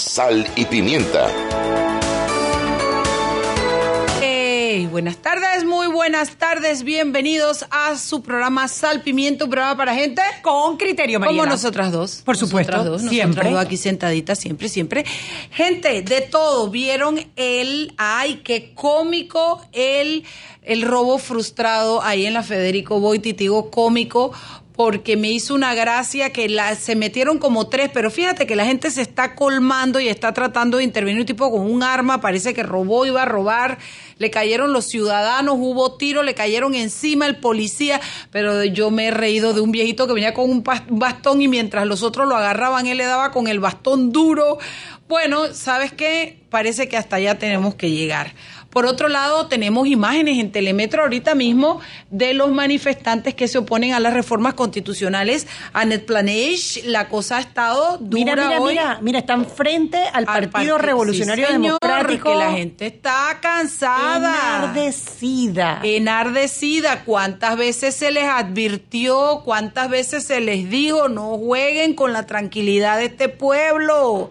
Sal y Pimienta. Hey, buenas tardes, muy buenas tardes, bienvenidos a su programa Sal Pimiento, un programa para gente con criterio. Como nosotras dos. Por supuesto, nosotras dos, siempre. Nosotras dos aquí sentaditas, siempre, siempre. Gente, de todo, vieron el, ay, qué cómico el, el robo frustrado ahí en la Federico Boiti, digo cómico, porque me hizo una gracia que la, se metieron como tres, pero fíjate que la gente se está colmando y está tratando de intervenir un tipo con un arma, parece que robó, iba a robar, le cayeron los ciudadanos, hubo tiro, le cayeron encima el policía, pero yo me he reído de un viejito que venía con un bastón y mientras los otros lo agarraban, él le daba con el bastón duro. Bueno, ¿sabes qué? Parece que hasta allá tenemos que llegar. Por otro lado, tenemos imágenes en Telemetro ahorita mismo de los manifestantes que se oponen a las reformas constitucionales. Anet Planage, la cosa ha estado dura mira, mira, hoy. Mira, mira, están frente al, Al Partido parti- Revolucionario sí, señor, Democrático. Que la gente está cansada. Enardecida. Enardecida. ¿Cuántas veces se les advirtió? ¿Cuántas veces se les dijo no jueguen con la tranquilidad de este pueblo?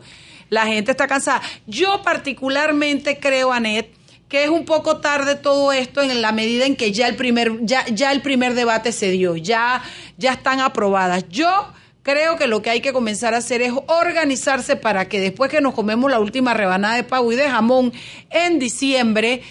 La gente está cansada. Yo particularmente creo, Anet, que es un poco tarde todo esto en la medida en que ya el primer, ya, ya el primer debate se dio, ya, ya están aprobadas. Yo creo que lo que hay que comenzar a hacer es organizarse para que después que nos comemos la última rebanada de pavo y de jamón en diciembre,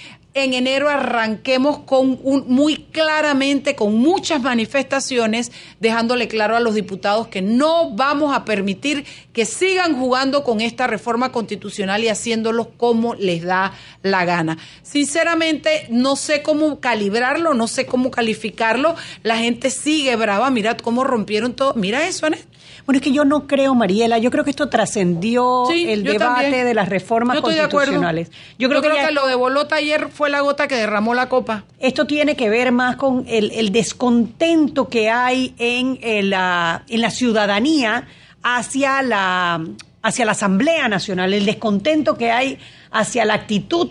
en enero arranquemos con un, muy claramente, con muchas manifestaciones, dejándole claro a los diputados que no vamos a permitir que sigan jugando con esta reforma constitucional y haciéndolo como les da la gana. Sinceramente, no sé cómo calibrarlo, no sé cómo calificarlo. La gente sigue brava. Mirad cómo rompieron todo. Mira eso, Anet. Bueno, es que yo no creo, Mariela, yo creo que esto trascendió Sí, el debate también. de las reformas Yo de constitucionales. Yo creo, que, lo de Bolota ayer fue la gota que derramó la copa. esto tiene que ver más con el, el descontento que hay en, el, la, en la ciudadanía hacia la, hacia la Asamblea Nacional, el descontento que hay hacia la actitud,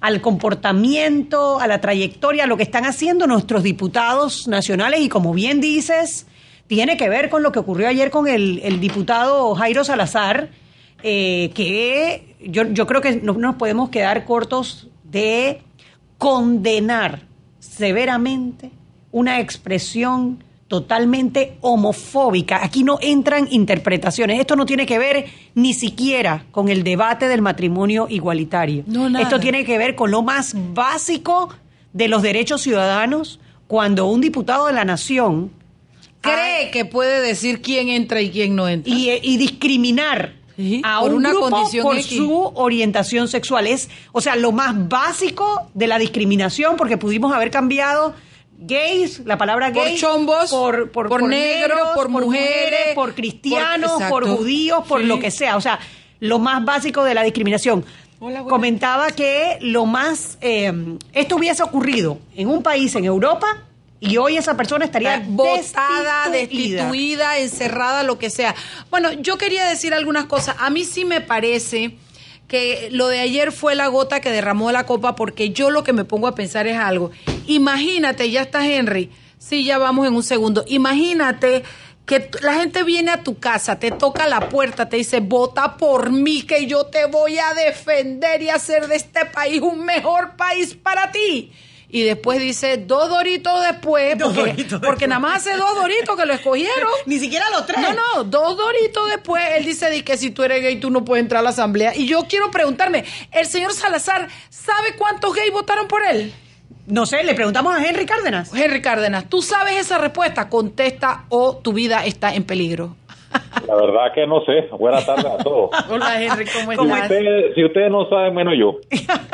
al comportamiento, a la trayectoria, a lo que están haciendo nuestros diputados nacionales y como bien dices, tiene que ver con lo que ocurrió ayer con el, el diputado Jairo Salazar, eh, que yo, yo creo que no nos podemos quedar cortos de condenar severamente una expresión totalmente homofóbica. Aquí no entran interpretaciones. Esto no tiene que ver ni siquiera con el debate del matrimonio igualitario. No. Esto tiene que ver con lo más básico de los derechos ciudadanos cuando un diputado de la nación Cree que puede decir quién entra y quién no entra. y, y discriminar Sí, a por un una grupo condición por X. su orientación sexual. Es, o sea, lo más básico de la discriminación, porque pudimos haber cambiado gays, la palabra Por gay, chombos, por, por negros, por mujeres, por cristianos, por- por, judíos, por Sí. lo que sea. O sea, lo más básico de la discriminación. Hola. Comentaba que lo más, eh, esto hubiese ocurrido en un país en Europa y hoy esa persona estaría votada, destituida. destituida, encerrada, lo que sea. Bueno, yo quería decir algunas cosas. A mí sí me parece que lo de ayer fue la gota que derramó la copa, porque yo lo que me pongo a pensar es algo. Imagínate, ya está Henry. Sí, ya vamos en un segundo. Imagínate que la gente viene a tu casa, te toca la puerta, te dice, vota por mí, que yo te voy a defender y hacer de este país un mejor país para ti. Y después dice, dos doritos después, Dos porque, doritos porque después. nada más hace dos doritos que lo escogieron. Ni siquiera los tres. No, no, dos doritos después, él dice de que si tú eres gay tú no puedes entrar a la asamblea. Y yo quiero preguntarme, ¿el señor Salazar sabe cuántos gays votaron por él? No sé, le preguntamos a Henry Cárdenas. Henry Cárdenas, ¿tú sabes esa respuesta? Contesta o tu vida está en peligro. La verdad que no sé. Buenas tardes a todos. Hola Henry, ¿cómo Si estás? ustedes, si ustedes no saben, menos yo.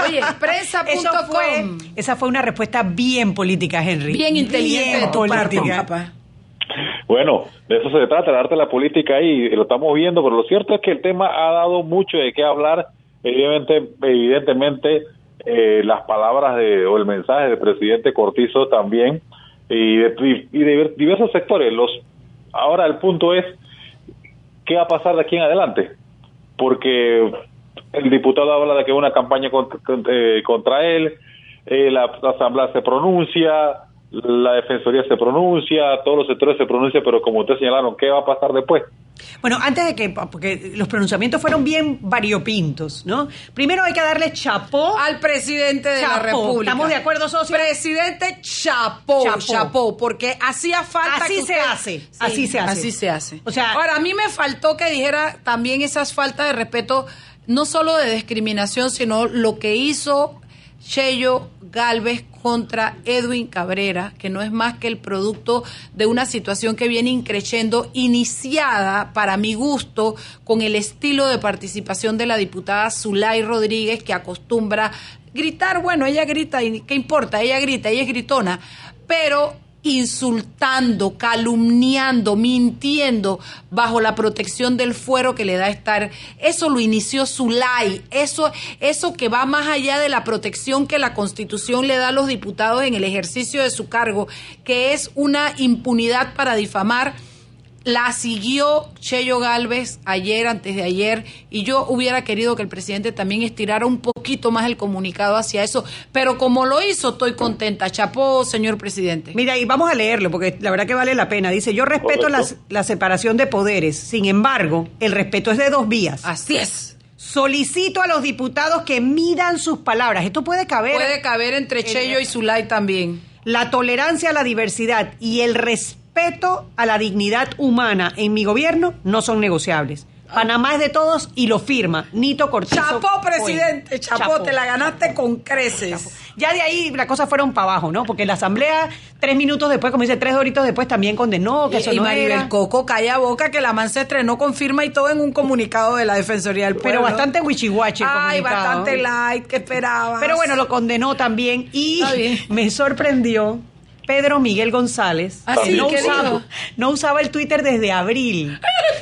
Oye, Eso fue, prensa.com. esa fue una respuesta bien política, Henry. Bien inteligente de tu parte, política. papá. Bueno, de eso se trata, el arte de la política ahí, y lo estamos viendo, pero lo cierto es que el tema ha dado mucho de qué hablar. Evidentemente, evidentemente eh, las palabras de, o el mensaje del presidente Cortizo también, y de, y de diversos sectores. Los Ahora el punto es, ¿qué va a pasar de aquí en adelante? Porque el diputado habla de que una campaña contra, eh, él, eh, la asamblea se pronuncia, la defensoría se pronuncia, todos los sectores se pronuncian, pero como ustedes señalaron, ¿qué va a pasar después? Bueno, antes de que, porque los pronunciamientos fueron bien variopintos, ¿no? Primero hay que darle chapó al presidente de la. República. ¿Estamos de acuerdo, socio? Presidente chapó, Chapó. chapó, porque hacía falta Así que se hace, así se hace. Así se hace. O sea- ahora a mí me faltó que dijera también esas faltas de respeto, no solo de discriminación, sino lo que hizo Cheyo Galvez contra Edwin Cabrera, que no es más que el producto de una situación que viene increciendo, iniciada, para mi gusto, con el estilo de participación de la diputada Zulay Rodríguez, que acostumbra gritar, bueno, ella grita, ¿qué importa? Ella grita, ella es gritona, pero insultando, calumniando, mintiendo bajo la protección del fuero que le da estar. Eso lo inició Zulay, eso, eso que va más allá de la protección que la Constitución le da a los diputados en el ejercicio de su cargo, que es una impunidad para difamar la siguió Cheyo Galvez ayer, antes de ayer, y yo hubiera querido que el presidente también estirara un poquito más el comunicado hacia eso, pero como lo hizo, estoy contenta. Chapó, señor presidente. Mira, y vamos a leerlo, porque la verdad que vale la pena. Dice, yo respeto la, separación de poderes, sin embargo, el respeto es de dos vías. Así es. Solicito a los diputados que midan sus palabras. Esto puede caber. Puede caber entre Cheyo y Zulay también. La tolerancia a la diversidad y el respeto a la dignidad humana en mi gobierno no son negociables. Panamá es de todos y lo firma Nito Cortizo. Chapó, Cohen. presidente, chapó, te la ganaste con creces. Ya de ahí las cosas fueron para abajo, ¿no? Porque la asamblea, tres minutos después, como dice, tres horitos después, también condenó que eso y no Maribel era. Coco calla boca que la man se estrenó con firma y todo en un comunicado de la Defensoría del Pueblo. Pero bastante wichihuachi el Ay, comunicado. bastante light, que esperaba. Pero bueno, lo condenó también y me sorprendió Pedro Miguel González. ¿Ah, no, ¿Qué usaba, dijo? no usaba el Twitter desde abril.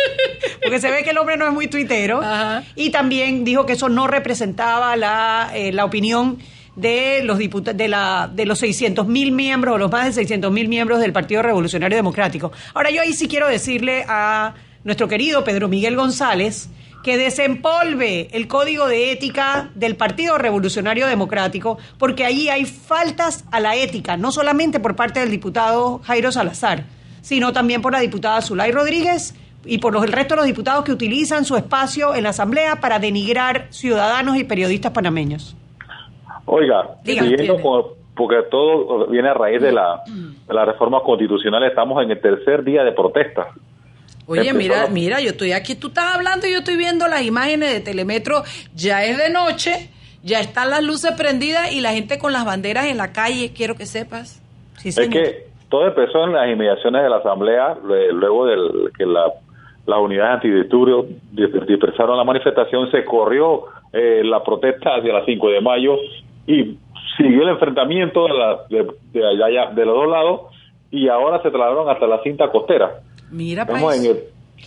Porque se ve que el hombre no es muy tuitero. Ajá. Y también dijo que eso no representaba la, eh, la opinión de los diputados de la de los 600 mil miembros o los más de 600 mil miembros del Partido Revolucionario Democrático. Ahora yo ahí sí quiero decirle a nuestro querido Pedro Miguel González que desempolve el código de ética del Partido Revolucionario Democrático, porque ahí hay faltas a la ética, no solamente por parte del diputado Jairo Salazar, sino también por la diputada Zulay Rodríguez y por los, el resto de los diputados que utilizan su espacio en la Asamblea para denigrar ciudadanos y periodistas panameños. Oiga, siguiendo porque todo viene a raíz de la, de la reforma constitucional, estamos en el tercer día de protesta. Oye, mira, mira, yo estoy aquí, tú estás hablando y yo estoy viendo las imágenes de Telemetro, ya es de noche, ya están las luces prendidas y la gente con las banderas en la calle, quiero que sepas. Sí, Es que todo empezó en las inmediaciones de la Asamblea, lue- luego de que la, las unidades antidisturbios dis- dispersaron la manifestación, se corrió eh, la protesta hacia las 5 de mayo y siguió el enfrentamiento de, la- de, de allá- de los dos lados y ahora se trasladaron hasta la cinta costera. Mira, Estamos país. en el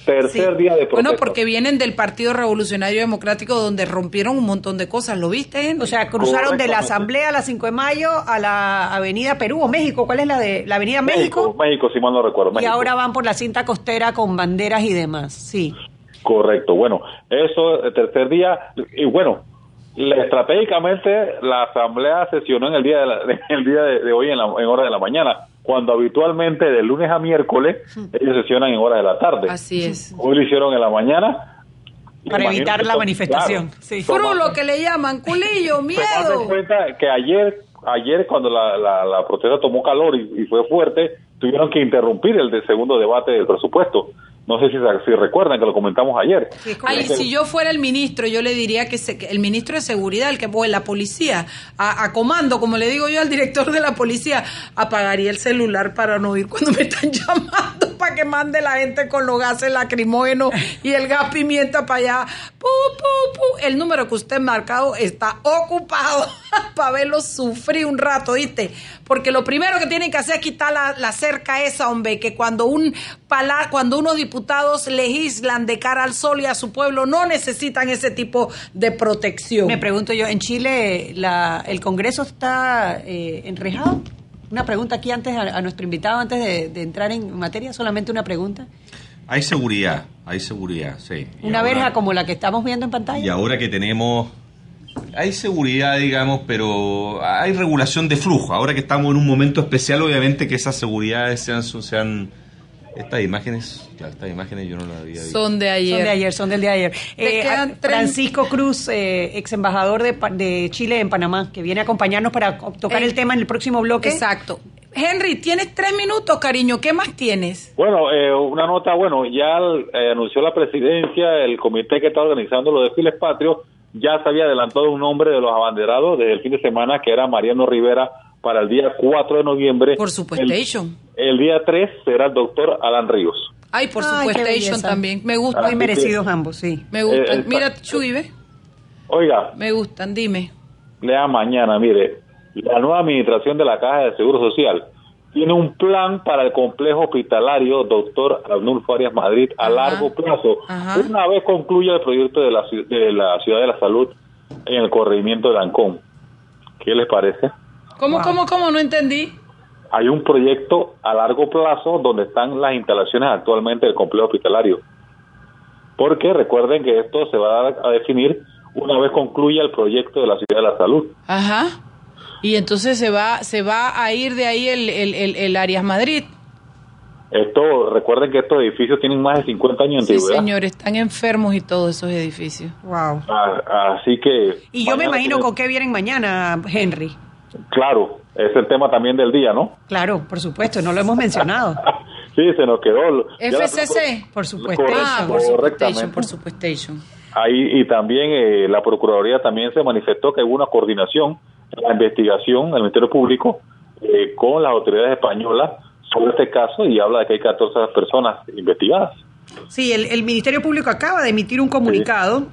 tercer Sí. día de protesta. Bueno, porque vienen del Partido Revolucionario Democrático donde rompieron un montón de cosas, ¿lo viste? O sea, cruzaron de la. Asamblea a la 5 de mayo a la Avenida Perú o México. ¿Cuál es la de la Avenida México? México, México, si mal no recuerdo. Y ahora van por la cinta costera con banderas y demás. Sí. Correcto, bueno, eso el tercer día, y bueno, la- estratégicamente la asamblea sesionó en el día de, la- en el día de, de hoy en, la, en hora de la mañana, cuando habitualmente de lunes a miércoles ellos sesionan en horas de la tarde. Así es. Hoy lo hicieron en la mañana. Para evitar la manifestación, claro, sí. toma- Fru, lo que le llaman, culillo, miedo. en cuenta que ayer, ayer cuando la, la, la protesta tomó calor y, y fue fuerte, tuvieron que interrumpir el de segundo debate del presupuesto. No sé si, si recuerdan que lo comentamos ayer. Sí, Ay, si yo fuera el ministro, yo le diría que, se- que el ministro de Seguridad, el que o la policía, a, a comando, como le digo yo al director de la policía, apagaría el celular para no oír cuando me están llamando para que mande la gente con los gases lacrimógenos y el gas pimienta para allá. El número que usted marcado está ocupado para verlo sufrir un rato, ¿viste? Porque lo primero que tienen que hacer es quitar la, cerca esa, hombre, que cuando un pala- cuando unos diputados legislan de cara al sol y a su pueblo, no necesitan ese tipo de protección. Me pregunto yo, ¿en Chile la, el Congreso está eh, enrejado? Una pregunta aquí antes a, nuestro invitado, antes de entrar en materia, solamente una pregunta. Hay seguridad, hay seguridad, sí. Y Una ahora- verja como la que estamos viendo en pantalla. Y ahora que tenemos... Hay seguridad, digamos, pero hay regulación de flujo. Ahora que estamos en un momento especial, obviamente que esas seguridades sean, sean Estas imágenes, claro, estas imágenes yo no las había visto. Son de ayer. Son de ayer, son del de ayer. Eh, quedan a- tres- Francisco Cruz, eh, ex embajador de, Pa- de Chile en Panamá, que viene a acompañarnos para tocar Eh, el tema en el próximo bloque. Exacto. Henry, tienes tres minutos, cariño. ¿Qué más tienes? Bueno, eh, una nota, bueno, ya eh, anunció la presidencia, el comité que está organizando los desfiles patrios, ya se había adelantado un nombre de los abanderados desde el fin de semana, que era Mariano Rivera, para el día 4 de noviembre. Por El, supuestation. el día 3 será el doctor Alan Ríos. Ay, por belleza. también. Me gustan. Muy merecidos ambos, sí. Me gustan. Eh, Mira, Chuy, ¿ves? Oiga, Me gustan, dime. lea mañana, mire, la nueva administración de la Caja de Seguro Social tiene un plan para el complejo hospitalario doctor Arnulfo Arias Madrid a Ajá. largo plazo, Ajá. una vez concluya el proyecto de la, de la Ciudad de la Salud en el corregimiento de Ancón. ¿Qué les parece? ¿Cómo, Wow. cómo, cómo? No entendí. Hay un proyecto a largo plazo donde están las instalaciones actualmente del complejo hospitalario. Porque recuerden que esto se va a, dar a definir una vez concluya el proyecto de la Ciudad de la Salud. Ajá. Y entonces se va, se va a ir de ahí el, el, el, el Arias Madrid. Esto, recuerden que estos edificios tienen más de 50 años de Sí, antigüedad. señor, están enfermos y todos esos edificios. Wow. Ah, Así que... Y yo me imagino tiene- con qué vienen mañana, Henry. Claro, es el tema también del día, ¿no? Claro, por supuesto, no lo hemos mencionado. sí, se nos quedó. la- FCC. Por supuesto. Ah, por Correctamente. supuestation, por supuestation. Ahí, y también eh, la Procuraduría también se manifestó que hubo una coordinación la investigación del Ministerio Público eh, con las autoridades españolas sobre este caso y habla de que hay 14 personas investigadas. Sí, el, el Ministerio Público acaba de emitir un comunicado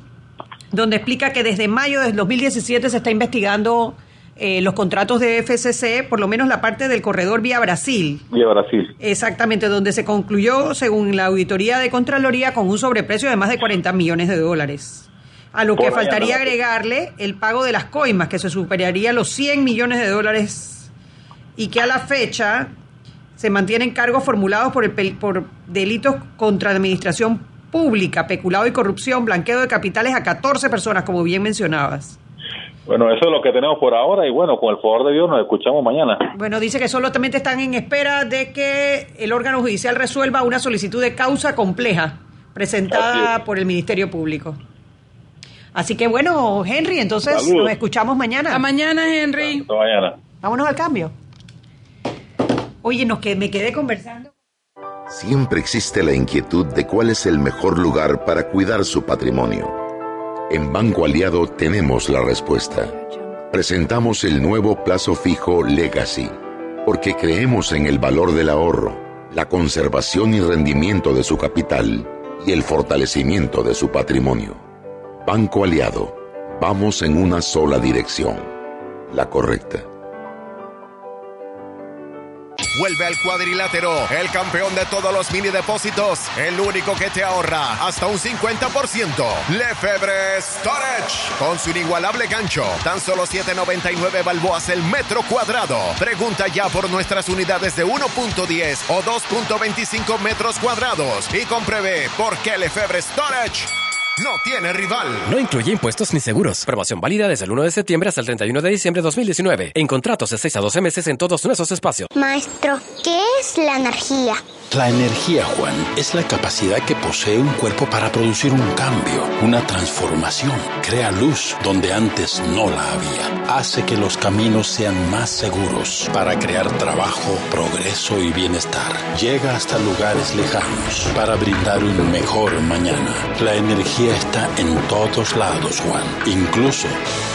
donde explica que desde mayo del 2017 se está investigando eh, los contratos de FCC, por lo menos la parte del corredor vía Brasil. Y a Brasil. Exactamente, donde se concluyó, según la auditoría de Contraloría, con un sobreprecio de más de 40 millones de dólares. A lo que faltaría agregarle el pago de las coimas, que se superaría los 100 millones de dólares y que a la fecha se mantienen cargos formulados por, el por delitos contra la administración pública, peculado y corrupción, blanqueo de capitales a 14 personas, como bien mencionabas. Bueno, eso es lo que tenemos por ahora y bueno, con el favor de Dios nos escuchamos mañana. Bueno, dice que solamente están en espera de que el órgano judicial resuelva una solicitud de causa compleja presentada es. por el Ministerio Público. Así que bueno, Henry, entonces Saludos. nos escuchamos mañana. Hasta mañana, Henry. Hasta mañana. Vámonos al cambio. Oye, nos que me quedé conversando. Siempre existe la inquietud de cuál es el mejor lugar para cuidar su patrimonio. En Banco Aliado tenemos la respuesta. Presentamos el nuevo plazo fijo Legacy, porque creemos en el valor del ahorro, la conservación y rendimiento de su capital y el fortalecimiento de su patrimonio. Banco Aliado, vamos en una sola dirección, la correcta. Vuelve al cuadrilátero, el campeón de todos los mini depósitos, el único que te ahorra hasta un 50%. Lefebvre Storage, con su inigualable gancho, tan solo 7.99 balboas el metro cuadrado. Pregunta ya por nuestras unidades de 1.10 o 2.25 metros cuadrados y compruebe por qué Lefebvre Storage no tiene rival. No incluye impuestos ni seguros. Promoción válida desde el 1 de septiembre hasta el 31 de diciembre de 2019. En contratos de 6 a 12 meses en todos nuestros espacios. Maestro, ¿qué es la energía? La energía, Juan, es la capacidad que posee un cuerpo para producir un cambio, una transformación. Crea luz donde antes no la había. Hace que los caminos sean más seguros para crear trabajo, progreso y bienestar. Llega hasta lugares lejanos para brindar un mejor mañana. La energía está en todos lados, Juan, incluso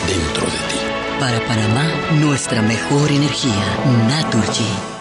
dentro de ti. Para Panamá, nuestra mejor energía, Naturgy.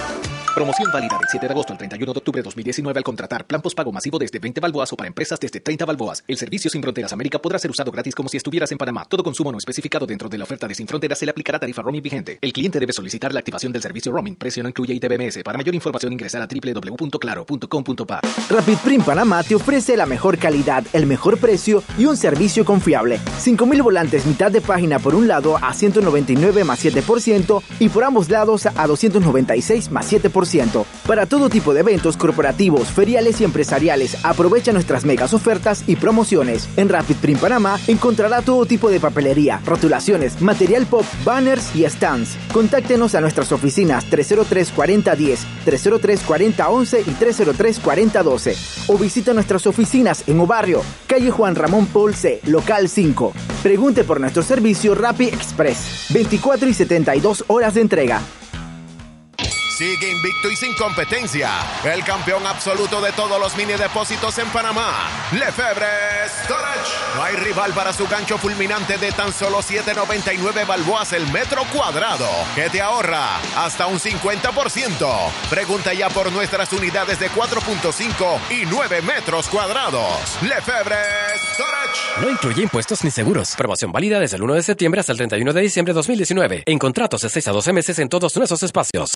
Promoción válida del 7 de agosto al 31 de octubre de 2019 al contratar plan pago masivo desde 20 balboas o para empresas desde 30 balboas. El servicio Sin Fronteras América podrá ser usado gratis como si estuvieras en Panamá. Todo consumo no especificado dentro de la oferta de Sin Fronteras se le aplicará tarifa roaming vigente. El cliente debe solicitar la activación del servicio roaming. Precio no incluye ITBMS. Para mayor información ingresar a www.claro.com.pa. Rapid Print Panamá te ofrece la mejor calidad, el mejor precio y un servicio confiable. 5000 volantes mitad de página por un lado a 199 más 7% y por ambos lados a 296 más 7%. Para todo tipo de eventos corporativos, feriales y empresariales, aprovecha nuestras megas ofertas y promociones. En Rapid Print Panamá encontrará todo tipo de papelería, rotulaciones, material pop, banners y stands. Contáctenos a nuestras oficinas 303 4010, 303 4011 y 303 4012 o visita nuestras oficinas en Obarrio, calle Juan Ramón C, local 5. Pregunte por nuestro servicio Rapid Express, 24 y 72 horas de entrega. Sigue invicto y sin competencia. El campeón absoluto de todos los mini depósitos en Panamá. Lefebvre Storage. No hay rival para su gancho fulminante de tan solo 7.99 balboas el metro cuadrado. Que te ahorra hasta un 50%. Pregunta ya por nuestras unidades de 4.5 y 9 metros cuadrados. Lefebvre Storage. No incluye impuestos ni seguros. Promoción válida desde el 1 de septiembre hasta el 31 de diciembre de 2019. En contratos de 6 a 12 meses en todos nuestros espacios.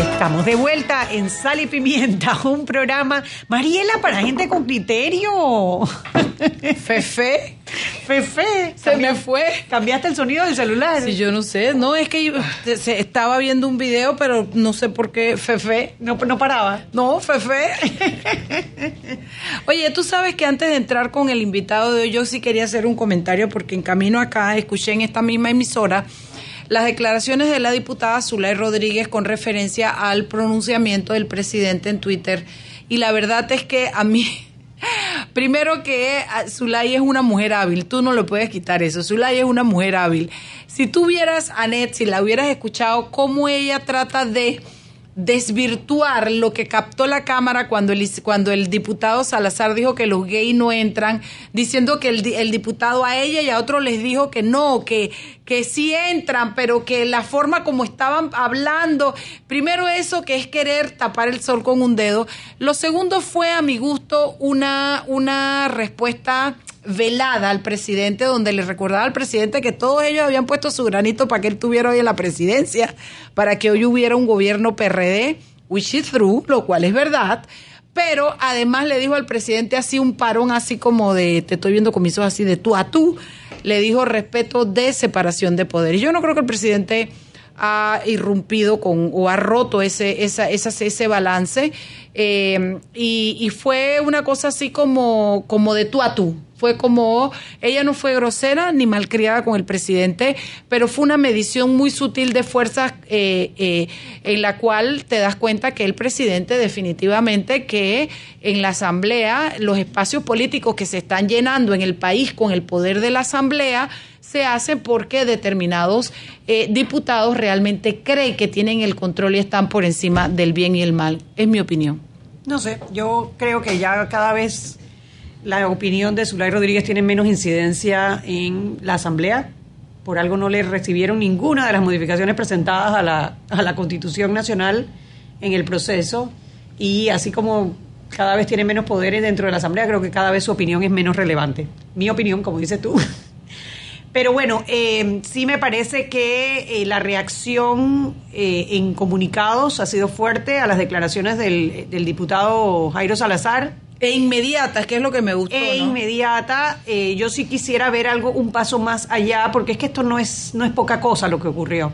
Estamos de vuelta en Sal y Pimienta, un programa, Mariela, para gente con criterio. Fefe. Fefe. Se me fue. ¿Cambiaste el sonido del celular? Sí, yo no sé. No, es que yo se- estaba viendo un video, pero no sé por qué Fefe. No, no paraba. No, Fefe. Oye, tú sabes que antes de entrar con el invitado de hoy, yo sí quería hacer un comentario porque en camino acá escuché en esta misma emisora las declaraciones de la diputada Zulay Rodríguez con referencia al pronunciamiento del presidente en Twitter. Y la verdad es que a mí, primero que ah, Zulay es una mujer hábil, tú no le puedes quitar eso. Zulay es una mujer hábil. Si tú vieras a Annette, si la hubieras escuchado, cómo ella trata de desvirtuar lo que captó la cámara cuando el, cuando el diputado Salazar dijo que los gays no entran, diciendo que el, el diputado a ella y a otros les dijo que no, que, que sí entran, pero que la forma como estaban hablando, primero eso que es querer tapar el sol con un dedo, lo segundo fue a mi gusto una, una respuesta velada al presidente, donde le recordaba al presidente que todos ellos habían puesto su granito para que él tuviera hoy en la presidencia, para que hoy hubiera un gobierno PRD, which is true, lo cual es verdad. Pero además le dijo al presidente así un parón así como de, te estoy viendo con mis ojos así de tú a tú, le dijo respeto de separación de poderes. Yo no creo que el presidente ha irrumpido con o ha roto ese, esa, esa- ese balance eh, y, y fue una cosa así como, como de tú a tú. Fue como, ella no fue grosera ni malcriada con el presidente, pero fue una medición muy sutil de fuerzas eh, eh, en la cual te das cuenta que el presidente definitivamente que en la asamblea los espacios políticos que se están llenando en el país con el poder de la asamblea se hace porque determinados eh, diputados realmente creen que tienen el control y están por encima del bien y el mal. Es mi opinión. No sé, yo creo que ya cada vez la opinión de Zulay Rodríguez tiene menos incidencia en la Asamblea. Por algo no le recibieron ninguna de las modificaciones presentadas a la, a la Constitución Nacional en el proceso. Y así como cada vez tiene menos poderes dentro de la Asamblea, creo que cada vez su opinión es menos relevante. Mi opinión, como dices tú. Pero bueno, eh, sí me parece que eh, la reacción eh, en comunicados ha sido fuerte a las declaraciones del, del diputado Jairo Salazar. E inmediata, que es lo que me gustó. E ¿no? inmediata. Eh, yo sí quisiera ver algo, un paso más allá, porque es que esto no es, no es poca cosa lo que ocurrió.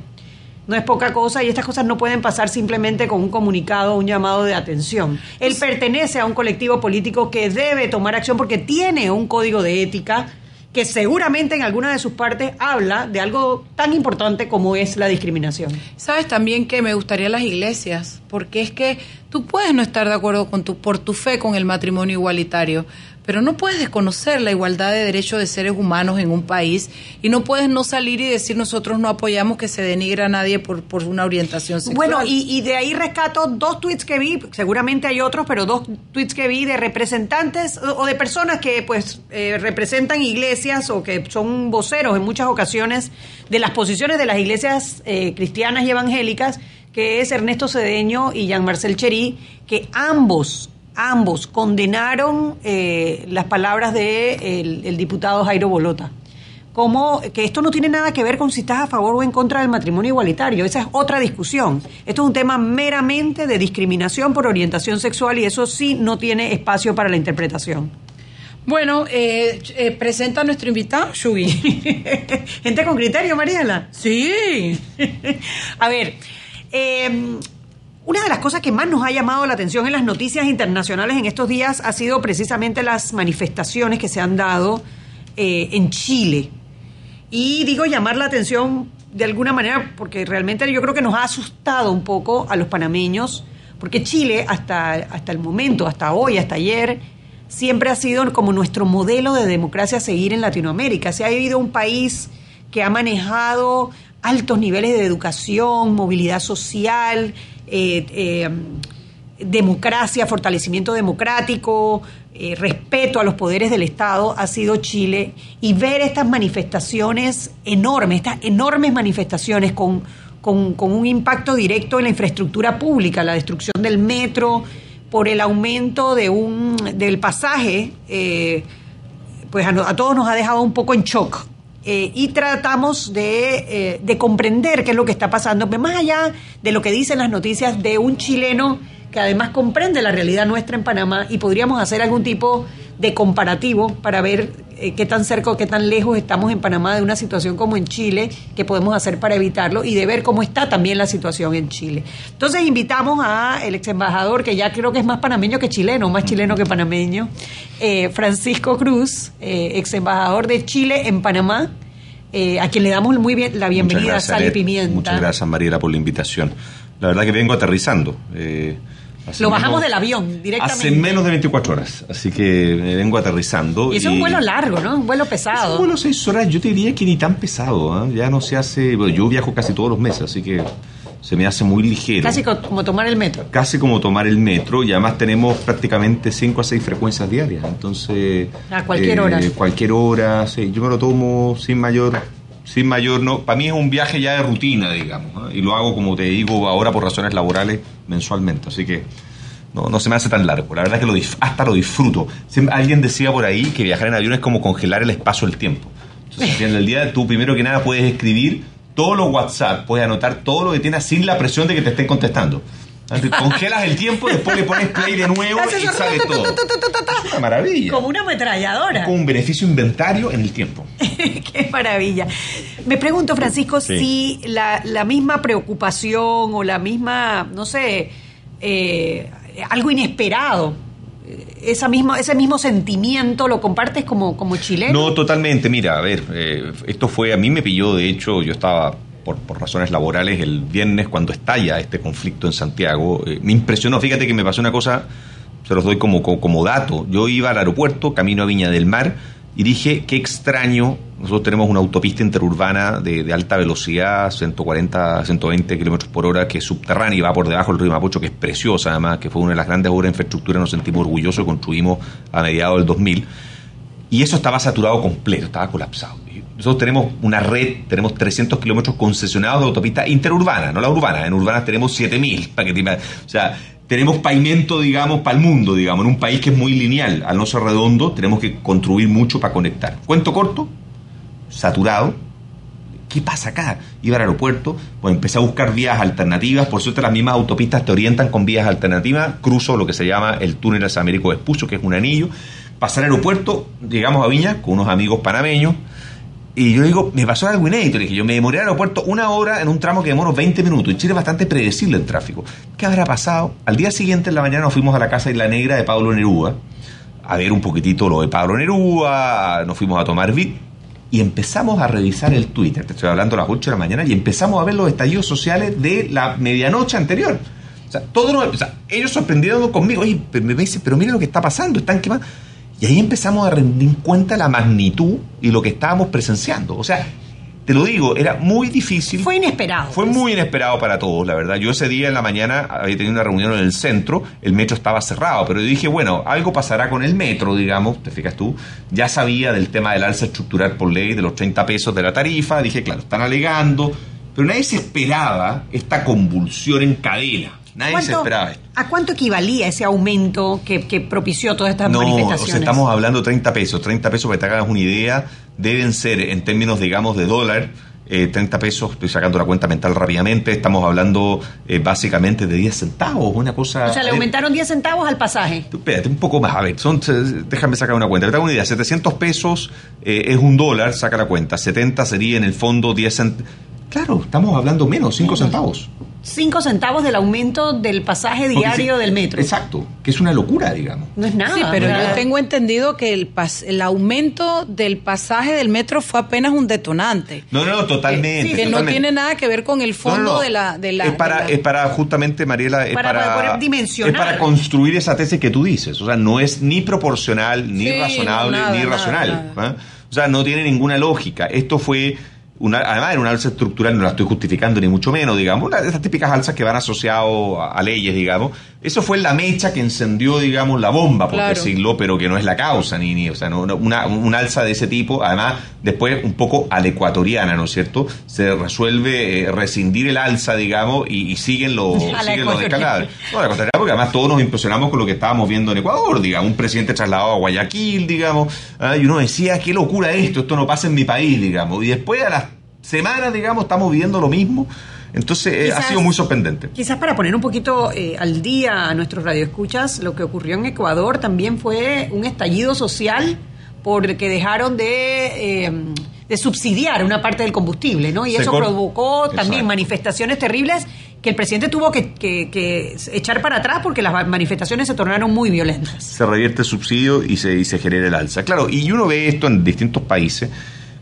No es poca cosa y estas cosas no pueden pasar simplemente con un comunicado o un llamado de atención. Él pertenece a un colectivo político que debe tomar acción porque tiene un código de ética que seguramente en alguna de sus partes habla de algo tan importante como es la discriminación. Sabes también que me gustaría las iglesias, porque es que tú puedes no estar de acuerdo con tu, por tu fe con el matrimonio igualitario, pero no puedes desconocer la igualdad de derechos de seres humanos en un país y no puedes no salir y decir nosotros no apoyamos que se denigre a nadie por, por una orientación sexual. Bueno, y, y de ahí rescato dos tweets que vi, seguramente hay otros, pero dos tweets que vi de representantes o de personas que pues eh, representan iglesias o que son voceros en muchas ocasiones de las posiciones de las iglesias eh, cristianas y evangélicas, que es Ernesto Cedeño y Jean-Marcel Chery, que ambos ambos condenaron eh, las palabras del de el, el diputado Jairo Bolota. Como que esto no tiene nada que ver con si estás a favor o en contra del matrimonio igualitario. Esa es otra discusión. Esto es un tema meramente de discriminación por orientación sexual y eso sí no tiene espacio para la interpretación. Bueno, eh, eh, presenta a nuestro invitado, Shugi. Gente con criterio, Mariela. Sí. a ver, eh, una de las cosas que más nos ha llamado la atención en las noticias internacionales en estos días ha sido precisamente las manifestaciones que se han dado eh, en Chile. Y digo llamar la atención de alguna manera porque realmente yo creo que nos ha asustado un poco a los panameños, porque Chile hasta, hasta el momento, hasta hoy, hasta ayer, siempre ha sido como nuestro modelo de democracia a seguir en Latinoamérica. Se ha vivido un país que ha manejado altos niveles de educación, movilidad social, eh, eh, democracia, fortalecimiento democrático, eh, respeto a los poderes del Estado, ha sido Chile. Y ver estas manifestaciones enormes, estas enormes manifestaciones con, con, un impacto directo en la infraestructura pública, la destrucción del metro, por el aumento de un, del pasaje, eh, pues a, a todos nos ha dejado un poco en shock. Eh, y tratamos de, eh, de comprender qué es lo que está pasando, más allá de lo que dicen las noticias de un chileno que además comprende la realidad nuestra en Panamá y podríamos hacer algún tipo de comparativo para ver eh, qué tan cerca o qué tan lejos estamos en Panamá de una situación como en Chile, qué podemos hacer para evitarlo y de ver cómo está también la situación en Chile. Entonces invitamos a el ex embajador, que ya creo que es más panameño que chileno, más chileno que panameño, eh, Francisco Cruz, eh, ex embajador de Chile en Panamá, eh, a quien le damos muy bien la bienvenida, gracias, Sal y. Pimienta. Muchas gracias, Mariela, por la invitación. La verdad que vengo aterrizando. eh, hace Lo bajamos menos- del avión directamente. Hace menos de 24 horas, así que me vengo aterrizando. Y es un vuelo largo, ¿no? Un vuelo pesado. Es un vuelo seis horas, yo te diría que ni tan pesado, ¿ah? ya no se hace, bueno, yo viajo casi todos los meses, así que se me hace muy ligero. Casi co- como tomar el metro. Casi como tomar el metro y además tenemos prácticamente 5 a 6 frecuencias diarias, entonces... A cualquier eh, hora. Cualquier hora, sí, yo me lo tomo sin mayor... Sin mayor, no, para mí es un viaje ya de rutina, digamos, y lo hago, como te digo, ahora por razones laborales mensualmente, así que no, no se me hace tan largo. La verdad es que lo hasta lo disfruto. Siem- alguien decía por ahí que viajar en avión es como congelar el espacio del tiempo. Entonces, al final del día, tú primero que nada puedes escribir todos los WhatsApp, puedes anotar todo lo que tienes sin la presión de que te estén contestando. Congelas el tiempo, después le pones play de nuevo y sale todo. Es una maravilla. Como una ametralladora. Con un beneficio inventario en el tiempo. Qué maravilla. Me pregunto, Francisco, Sí. si la, la misma preocupación o la misma, no sé, eh, algo inesperado, eh, esa misma, ese mismo sentimiento lo compartes como, como chileno. No, totalmente. Mira, a ver, eh, esto fue, a mí me pilló, de hecho, yo estaba por, por razones laborales el viernes cuando estalla este conflicto en Santiago. Eh, me impresionó, fíjate que me pasó una cosa, se los doy como, como, como dato. Yo iba al aeropuerto, camino a Viña del Mar, y dije, qué extraño, nosotros tenemos una autopista interurbana de, alta velocidad, 140, 120 kilómetros por hora, que es subterránea y va por debajo del río Mapocho, que es preciosa además, que fue una de las grandes obras de infraestructura, nos sentimos orgullosos, construimos a mediados del 2000. Y eso estaba saturado completo, estaba colapsado. Nosotros tenemos una red, tenemos 300 kilómetros concesionados de autopista interurbana, no la urbana. En urbanas tenemos 7000. Para que te o sea, tenemos pavimento, digamos, para el mundo, digamos. En un país que es muy lineal, al no ser redondo, tenemos que construir mucho para conectar. Cuento corto, saturado. ¿Qué pasa acá? Iba al aeropuerto, pues empecé a buscar vías alternativas. Por suerte, las mismas autopistas te orientan con vías alternativas. Cruzo lo que se llama el túnel de San Américo Vespucio, que es un anillo. Pasé al aeropuerto, llegamos a Viña con unos amigos panameños. Y yo digo, me pasó algo inédito. Le dije, yo me demoré al aeropuerto una hora en un tramo que demoró 20 minutos. Y Chile es bastante predecible el tráfico. ¿Qué habrá pasado? Al día siguiente, en la mañana, nos fuimos a la casa Isla Negra de Pablo Neruda a ver un poquitito lo de Pablo Neruda, nos fuimos a tomar vid y empezamos a revisar el Twitter, te estoy hablando a las 8 de la mañana, y empezamos a ver los estallidos sociales de la medianoche anterior. O sea, todo o sea, ellos sorprendieron conmigo. Oye, pero me dice, pero mira lo que está pasando, están quemando. Y ahí empezamos a rendir cuenta la magnitud y lo que estábamos presenciando. O sea, te lo digo, era muy difícil. Fue inesperado. Fue muy inesperado para todos, la verdad. Yo ese día en la mañana había tenido una reunión en el centro, el metro estaba cerrado, pero yo dije, bueno, algo pasará con el metro, digamos, te fijas tú. Ya sabía del tema del alza estructural por ley de los 30 pesos de la tarifa, dije, claro, están alegando, pero nadie se esperaba esta convulsión en cadena. Nadie se esperaba esto. ¿A cuánto equivalía ese aumento que, que propició todas estas No, o manifestaciones? sea, estamos hablando de 30 pesos. 30 pesos, para que te hagas una idea, deben ser en términos, digamos, de dólar. eh, 30 pesos, estoy sacando la cuenta mental rápidamente, estamos hablando eh, básicamente de 10 centavos, una cosa... O sea, le aumentaron 10 centavos al pasaje. Espérate, un poco más, a ver, son, eh, déjame sacar una cuenta. Te hago una idea, 700 pesos eh, es un dólar, saca la cuenta, 70 sería en el fondo 10 centavos. Claro, estamos hablando menos, 5 centavos. 5 centavos del aumento del pasaje diario sí, del metro. Exacto, que es una locura, digamos. No es nada. Sí, pero yo tengo entendido que el, pas- el aumento del pasaje del metro fue apenas un detonante. No, no, totalmente. que no totalmente. tiene nada que ver con el fondo No, no, no. de la... De la es para, de la- es para justamente, Mariela, es Para para, poder dimensionar. es para construir esa tesis que tú dices. O sea, no es ni proporcional, ni Sí, razonable, no, nada, ni nada, nada. ¿ah? O sea, no tiene ninguna lógica. Esto fue... Una, además era una alza estructural, no la estoy justificando ni mucho menos, digamos, una de esas típicas alzas que van asociadas a, a leyes, digamos. Eso fue la mecha que encendió, digamos, la bomba, por Claro. decirlo, pero que no es la causa, ni, ni o sea, no, no, una, una alza de ese tipo, además, después un poco a la ecuatoriana, ¿no es cierto? Se resuelve eh, rescindir el alza, digamos, y, y siguen los, siguen los. No, la ecuatoriana, porque además todos nos impresionamos con lo que estábamos viendo en Ecuador, digamos, un presidente trasladado a Guayaquil, digamos, ah, y uno decía, qué locura esto, esto no pasa en mi país, digamos, y después a las semanas, digamos, estamos viviendo lo mismo. Entonces, eh, ha sido muy sorprendente. Quizás para poner un poquito eh, al día a nuestros radioescuchas, lo que ocurrió en Ecuador también fue un estallido social porque dejaron de, eh, de subsidiar una parte del combustible, ¿no? Y Se eso provocó también Exacto. manifestaciones terribles que el presidente tuvo que, que- que echar para atrás porque las manifestaciones se tornaron muy violentas. se revierte el subsidio y se, y se genera el alza. Claro, y uno ve esto en distintos países.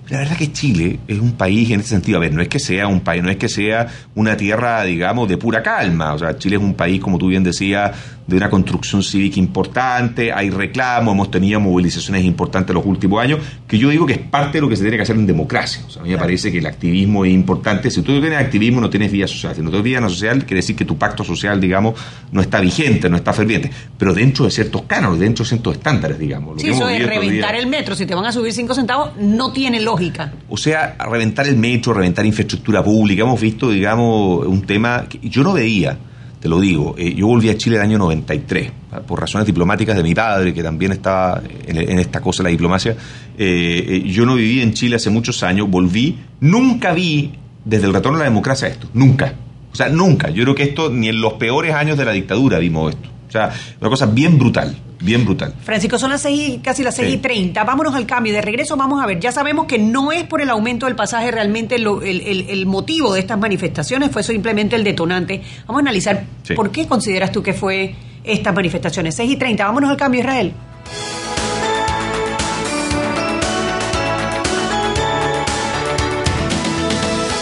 La verdad que Chile es un país en ese sentido, a ver, no es que sea un país, no es que sea una tierra, digamos, de pura calma. O sea, Chile es un país, como tú bien decías, de una construcción cívica importante, hay reclamos, hemos tenido movilizaciones importantes los últimos años, que yo digo que es parte de lo que se tiene que hacer en democracia. O sea, a mí me parece que el activismo es importante. Si tú no tienes activismo, no tienes vida social. Si no tienes vida social, quiere decir que tu pacto social, digamos, no está vigente, no está ferviente. Pero dentro de ciertos cánones, dentro de ciertos estándares, digamos. Lo Sí, que eso de reventar el metro, si te van a subir 5 centavos, no tiene lógica. O sea, reventar el metro, reventar infraestructura pública. Hemos visto, digamos, un tema que yo no veía, te lo digo. eh, yo volví a Chile el año 93, por razones diplomáticas de mi padre, que también estaba en, en esta cosa la diplomacia. Eh, eh, yo no viví en Chile hace muchos años, volví, nunca vi desde el retorno a la democracia esto, nunca. O sea, nunca. Yo creo que esto, ni en los peores años de la dictadura vimos esto. O sea, una cosa bien brutal, bien brutal. Francisco, son las seis, y- casi las 6 Sí. y 30. Vámonos al cambio. De regreso vamos a ver. Ya sabemos que no es por el aumento del pasaje realmente lo- el, el- el motivo de estas manifestaciones, fue simplemente el detonante. Vamos a analizar Sí. por qué consideras tú que fue estas manifestaciones. 6 y 30. Vámonos al cambio, Israel.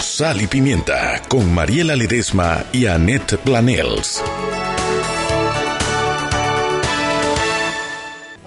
Sal y Pimienta con Mariela Ledesma y Annette Planels.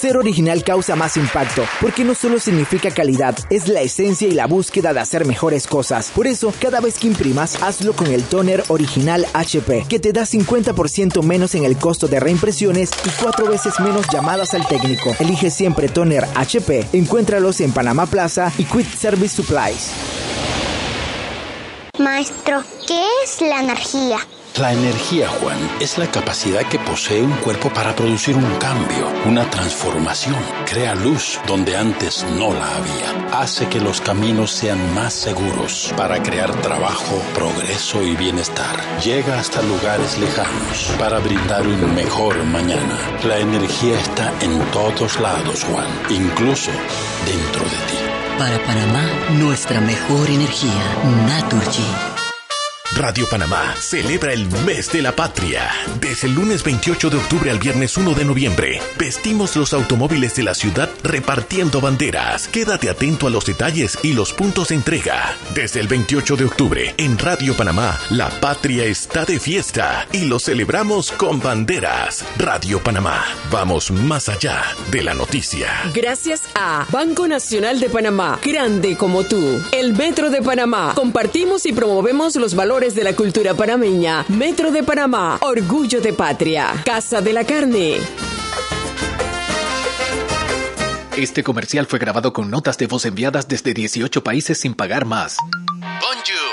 Ser original causa más impacto, porque no solo significa calidad, es la esencia y la búsqueda de hacer mejores cosas. Por eso, cada vez que imprimas, hazlo con el toner original HP, que te da 50% menos en el costo de reimpresiones y cuatro veces menos llamadas al técnico. Elige siempre toner HP. Encuéntralos en Panamá Plaza y Quick Service Supplies. Maestro, ¿qué es la energía? La energía, Juan, es la capacidad que posee un cuerpo para producir un cambio, una transformación. Crea luz donde antes no la había. Hace que los caminos sean más seguros para crear trabajo, progreso y bienestar. Llega hasta lugares lejanos para brindar un mejor mañana. La energía está en todos lados, Juan, incluso dentro de ti. Para Panamá, nuestra mejor energía, Naturgy. Radio Panamá celebra el mes de la patria. Desde el lunes 28 de octubre al viernes 1 de noviembre, vestimos los automóviles de la ciudad repartiendo banderas. Quédate atento a los detalles y los puntos de entrega. Desde el 28 de octubre, en Radio Panamá, la patria está de fiesta y lo celebramos con banderas. Radio Panamá, vamos más allá de la noticia. Gracias a Banco Nacional de Panamá, grande como tú. El Metro de Panamá, compartimos y promovemos los valores de la cultura panameña. Metro de Panamá, orgullo de patria. Casa de la Carne. Este comercial fue grabado con notas de voz enviadas desde 18 países sin pagar más. Bonjour,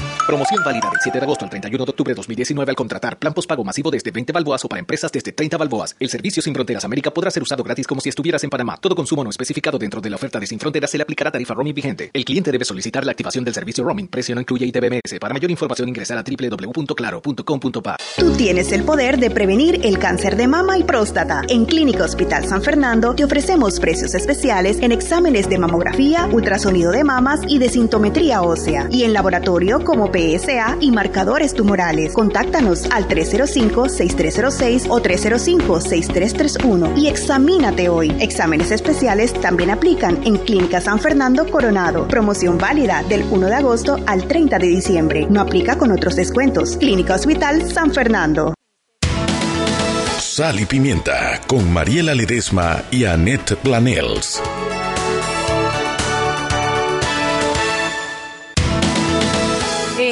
Promoción válida del 7 de agosto al 31 de octubre de 2019 al contratar plan postpago masivo desde 20 balboas o para empresas desde 30 balboas. El servicio Sin Fronteras América podrá ser usado gratis como si estuvieras en Panamá. Todo consumo no especificado dentro de la oferta de Sin Fronteras se le aplicará tarifa roaming vigente. El cliente debe solicitar la activación del servicio roaming. Precio no incluye ITBMS. Para mayor información ingresar a www.claro.com.pa. Tú tienes el poder de prevenir el cáncer de mama y próstata. En Clínica Hospital San Fernando te ofrecemos precios especiales en exámenes de mamografía, ultrasonido de mamas y de sintometría ósea. Y en laboratorio como PSA y marcadores tumorales. Contáctanos al 305-6306 o 305-6331 y examínate hoy. Exámenes especiales también aplican en Clínica San Fernando Coronado. Promoción válida del 1 de agosto al 30 de diciembre. No aplica con otros descuentos. Clínica Hospital San Fernando. Sal y Pimienta con Mariela Ledesma y Annette Planels.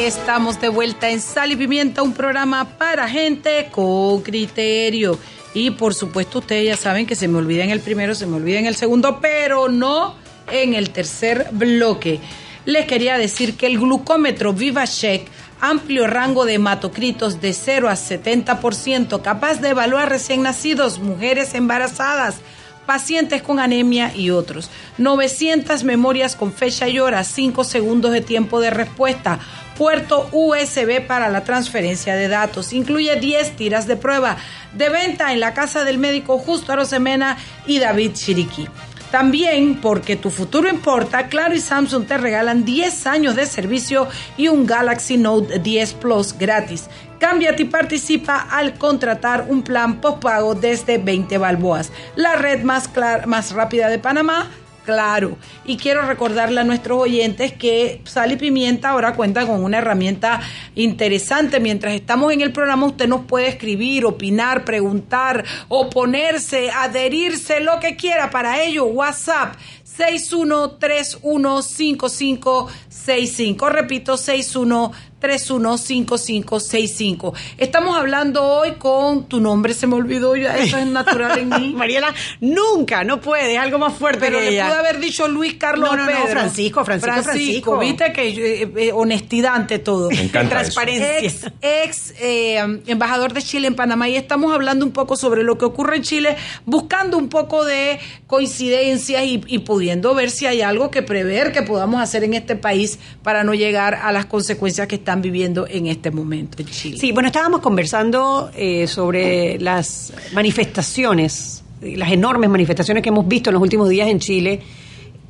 Estamos de vuelta en Sal y Pimienta, un programa para gente con criterio. Y por supuesto, ustedes ya saben que se me olvida en el primero, se me olvida en el segundo, pero no en el tercer bloque. Les quería decir que el glucómetro VivaCheck, amplio rango de hematocritos de 0 a 70%, capaz de evaluar recién nacidos, mujeres embarazadas, pacientes con anemia y otros. 900 memorias con fecha y hora, 5 segundos de tiempo de respuesta. Puerto USB para la transferencia de datos. Incluye 10 tiras de prueba. De venta en la casa del médico Justo Arosemena y David Chiriquí. También, porque tu futuro importa, Claro y Samsung te regalan 10 años de servicio y un Galaxy Note 10 Plus gratis. Cámbiate y participa al contratar un plan postpago desde 20 balboas. La red más, más rápida de Panamá claro. Y quiero recordarle a nuestros oyentes que Sal y Pimienta ahora cuenta con una herramienta interesante. Mientras estamos en el programa, usted nos puede escribir, opinar, preguntar, oponerse, adherirse, lo que quiera. Para ello, WhatsApp 61315565. Repito, 61315565. Estamos hablando hoy con tu nombre, se me olvidó ya, eso es natural en mí. Mariela, nunca, no puede, es algo más fuerte Pero que le ella. pude haber dicho Luis Carlos No, no, no, Pedro. Francisco, Francisco, Francisco. Viste que eh, eh, honestidad ante todo. Me encanta eso. Transparencia. Ex, ex, eh, embajador de Chile en Panamá y estamos hablando un poco sobre lo que ocurre en Chile, buscando un poco de coincidencias y, y pudiendo ver si hay algo que prever que podamos hacer en este país para no llegar a las consecuencias que están viviendo en este momento en Chile. Sí, bueno, estábamos conversando eh, sobre las manifestaciones, las enormes manifestaciones que hemos visto en los últimos días en Chile,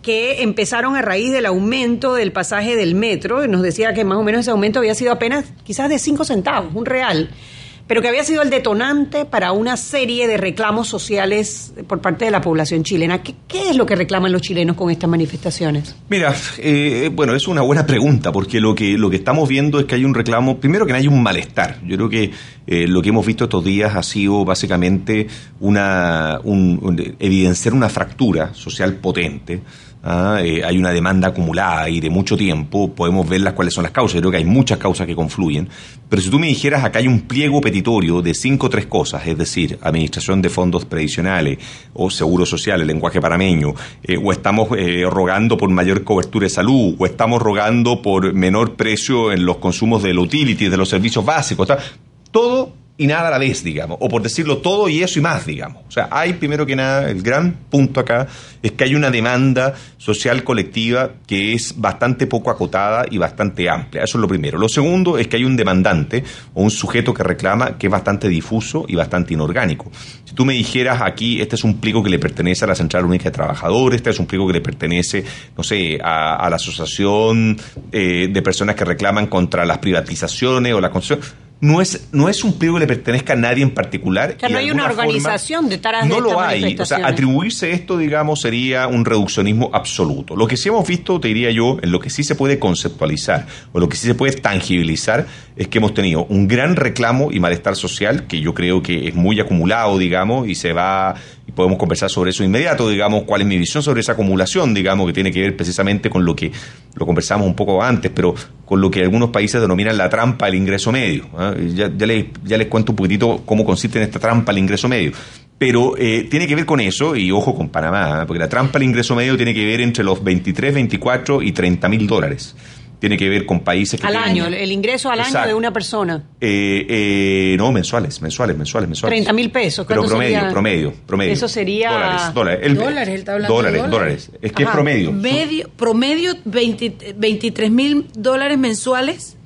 que empezaron a raíz del aumento del pasaje del metro. Nos decía que más o menos ese aumento había sido apenas quizás de 5 centavos, un real, pero que había sido el detonante para una serie de reclamos sociales por parte de la población chilena. ¿Qué, es lo que reclaman los chilenos con estas manifestaciones? Mira, eh, bueno, es una buena pregunta, porque lo que, lo que estamos viendo es que hay un reclamo, primero que hay un malestar. Yo creo que eh, lo que hemos visto estos días ha sido básicamente una, un, un- evidenciar una fractura social potente, Ah, eh, hay una demanda acumulada y de mucho tiempo, podemos ver las cuáles son las causas. Yo creo que hay muchas causas que confluyen. Pero si tú me dijeras, acá hay un pliego petitorio de cinco o tres cosas, es decir, administración de fondos previsionales o seguro social, el lenguaje parameño, eh, o estamos eh, rogando por mayor cobertura de salud, o estamos rogando por menor precio en los consumos de los utilities, de los servicios básicos, todo y nada a la vez, digamos, o por decirlo todo y eso y más, digamos. O sea, hay primero que nada, el gran punto acá es que hay una demanda social colectiva que es bastante poco acotada y bastante amplia. Eso es lo primero. Lo segundo es que hay un demandante o un sujeto que reclama que es bastante difuso y bastante inorgánico. Si tú me dijeras aquí, este es un pliego que le pertenece a la Central Única de Trabajadores, este es un pliego que le pertenece, no sé, a, la Asociación eh, de Personas que reclaman contra las privatizaciones o la construcción no es, no es un pliego que le pertenezca a nadie en particular. O no hay una organización de No lo hay. O sea, atribuirse esto, digamos, sería un reduccionismo absoluto. Lo que sí hemos visto, te diría yo, en lo que sí se puede conceptualizar o lo que sí se puede tangibilizar es que hemos tenido un gran reclamo y malestar social que yo creo que es muy acumulado, digamos, y se va podemos conversar sobre eso inmediato, digamos, cuál es mi visión sobre esa acumulación, digamos, que tiene que ver precisamente con lo que lo conversamos un poco antes, pero con lo que algunos países denominan la trampa del ingreso medio. ¿ah? Ya, ya, les, ya les cuento un poquitito cómo consiste en esta trampa del ingreso medio. Pero eh, tiene que ver con eso, y ojo con Panamá, ¿ah? porque la trampa del ingreso medio tiene que ver entre los 23, 24 y 30 mil dólares tiene que ver con países que... Al año, el ingreso al año de una persona. Eh, eh, no, mensuales, mensuales, mensuales, mensuales. 30 mil pesos. Pero promedio, promedio, promedio. Eso sería... Dólares, dólares. El, dólares, está hablando dólares, de dólares. Es que es promedio. Medio, promedio 23 mil dólares mensuales.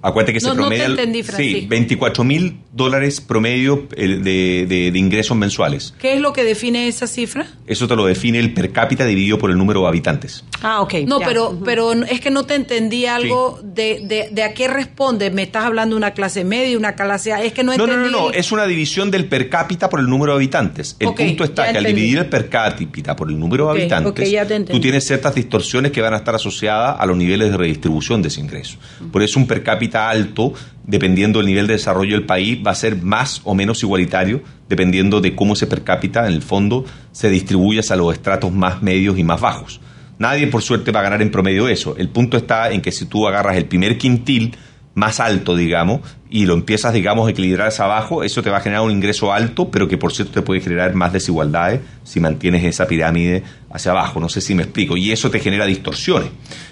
Acuérdate que se promedio. No te entendí, Sí, 24 mil dólares promedio de, de, ingresos mensuales. ¿Qué es lo que define esa cifra? Eso te lo define el per cápita dividido por el número de habitantes. Ah, ok. No, pero, pero es que no te entendí algo de, de, a qué responde. Me estás hablando de una clase media, una clase A. Es que no entendí. No, no, no, es una división del per cápita por el número de habitantes. El punto está que al dividir el per cápita por el número de habitantes, tú tienes ciertas distorsiones que van a estar asociadas a los niveles de redistribución de ese ingreso. Por eso un per cápita alto dependiendo del nivel de desarrollo del país, va a ser más o menos igualitario, dependiendo de cómo ese per cápita, en el fondo, se distribuye hacia los estratos más medios y más bajos. Nadie, por suerte, va a ganar en promedio eso. El punto está en que si tú agarras el primer quintil, más alto, digamos, y lo empiezas, digamos, a equilibrar hacia abajo, eso te va a generar un ingreso alto, pero que por cierto te puede generar más desigualdades si mantienes esa pirámide hacia abajo. No sé si me explico. Y eso te genera distorsiones.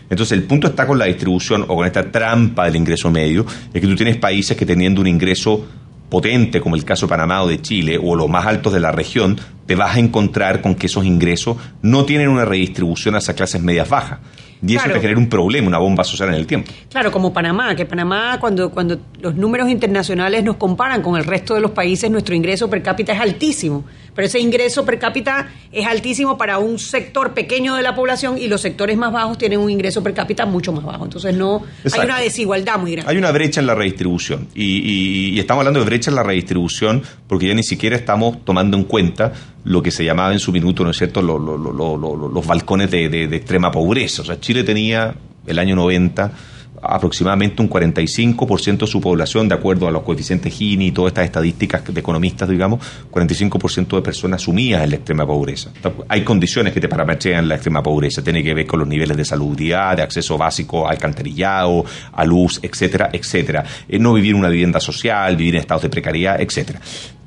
Entonces, el punto está con la distribución o con esta trampa del ingreso medio, es que tú tienes países que teniendo un ingreso potente, como el caso de Panamá o de Chile, o los más altos de la región, te vas a encontrar con que esos ingresos no tienen una redistribución hacia clases medias bajas. Y eso te genera un problema, una bomba social en el tiempo. Claro, como Panamá, que Panamá, cuando, cuando los números internacionales nos comparan con el resto de los países, nuestro ingreso per cápita es altísimo. Pero ese ingreso per cápita es altísimo para un sector pequeño de la población y los sectores más bajos tienen un ingreso per cápita mucho más bajo. Entonces no hay una desigualdad muy grande. Hay una brecha en la redistribución. Y, estamos hablando de brecha en la redistribución porque ya ni siquiera estamos tomando en cuenta lo que se llamaba en su minuto, ¿no es cierto?, los balcones de, de, de extrema pobreza. O sea, Chile tenía el año 90 aproximadamente un 45% de su población, de acuerdo a los coeficientes Gini y todas estas estadísticas de economistas, digamos, 45% de personas sumidas en la extrema pobreza. Hay condiciones que te parametrean la extrema pobreza, tiene que ver con los niveles de salubridad, de acceso básico al alcantarillado, a luz, etcétera, etcétera. Eh, no vivir una vivienda social, vivir en estados de precariedad, etcétera.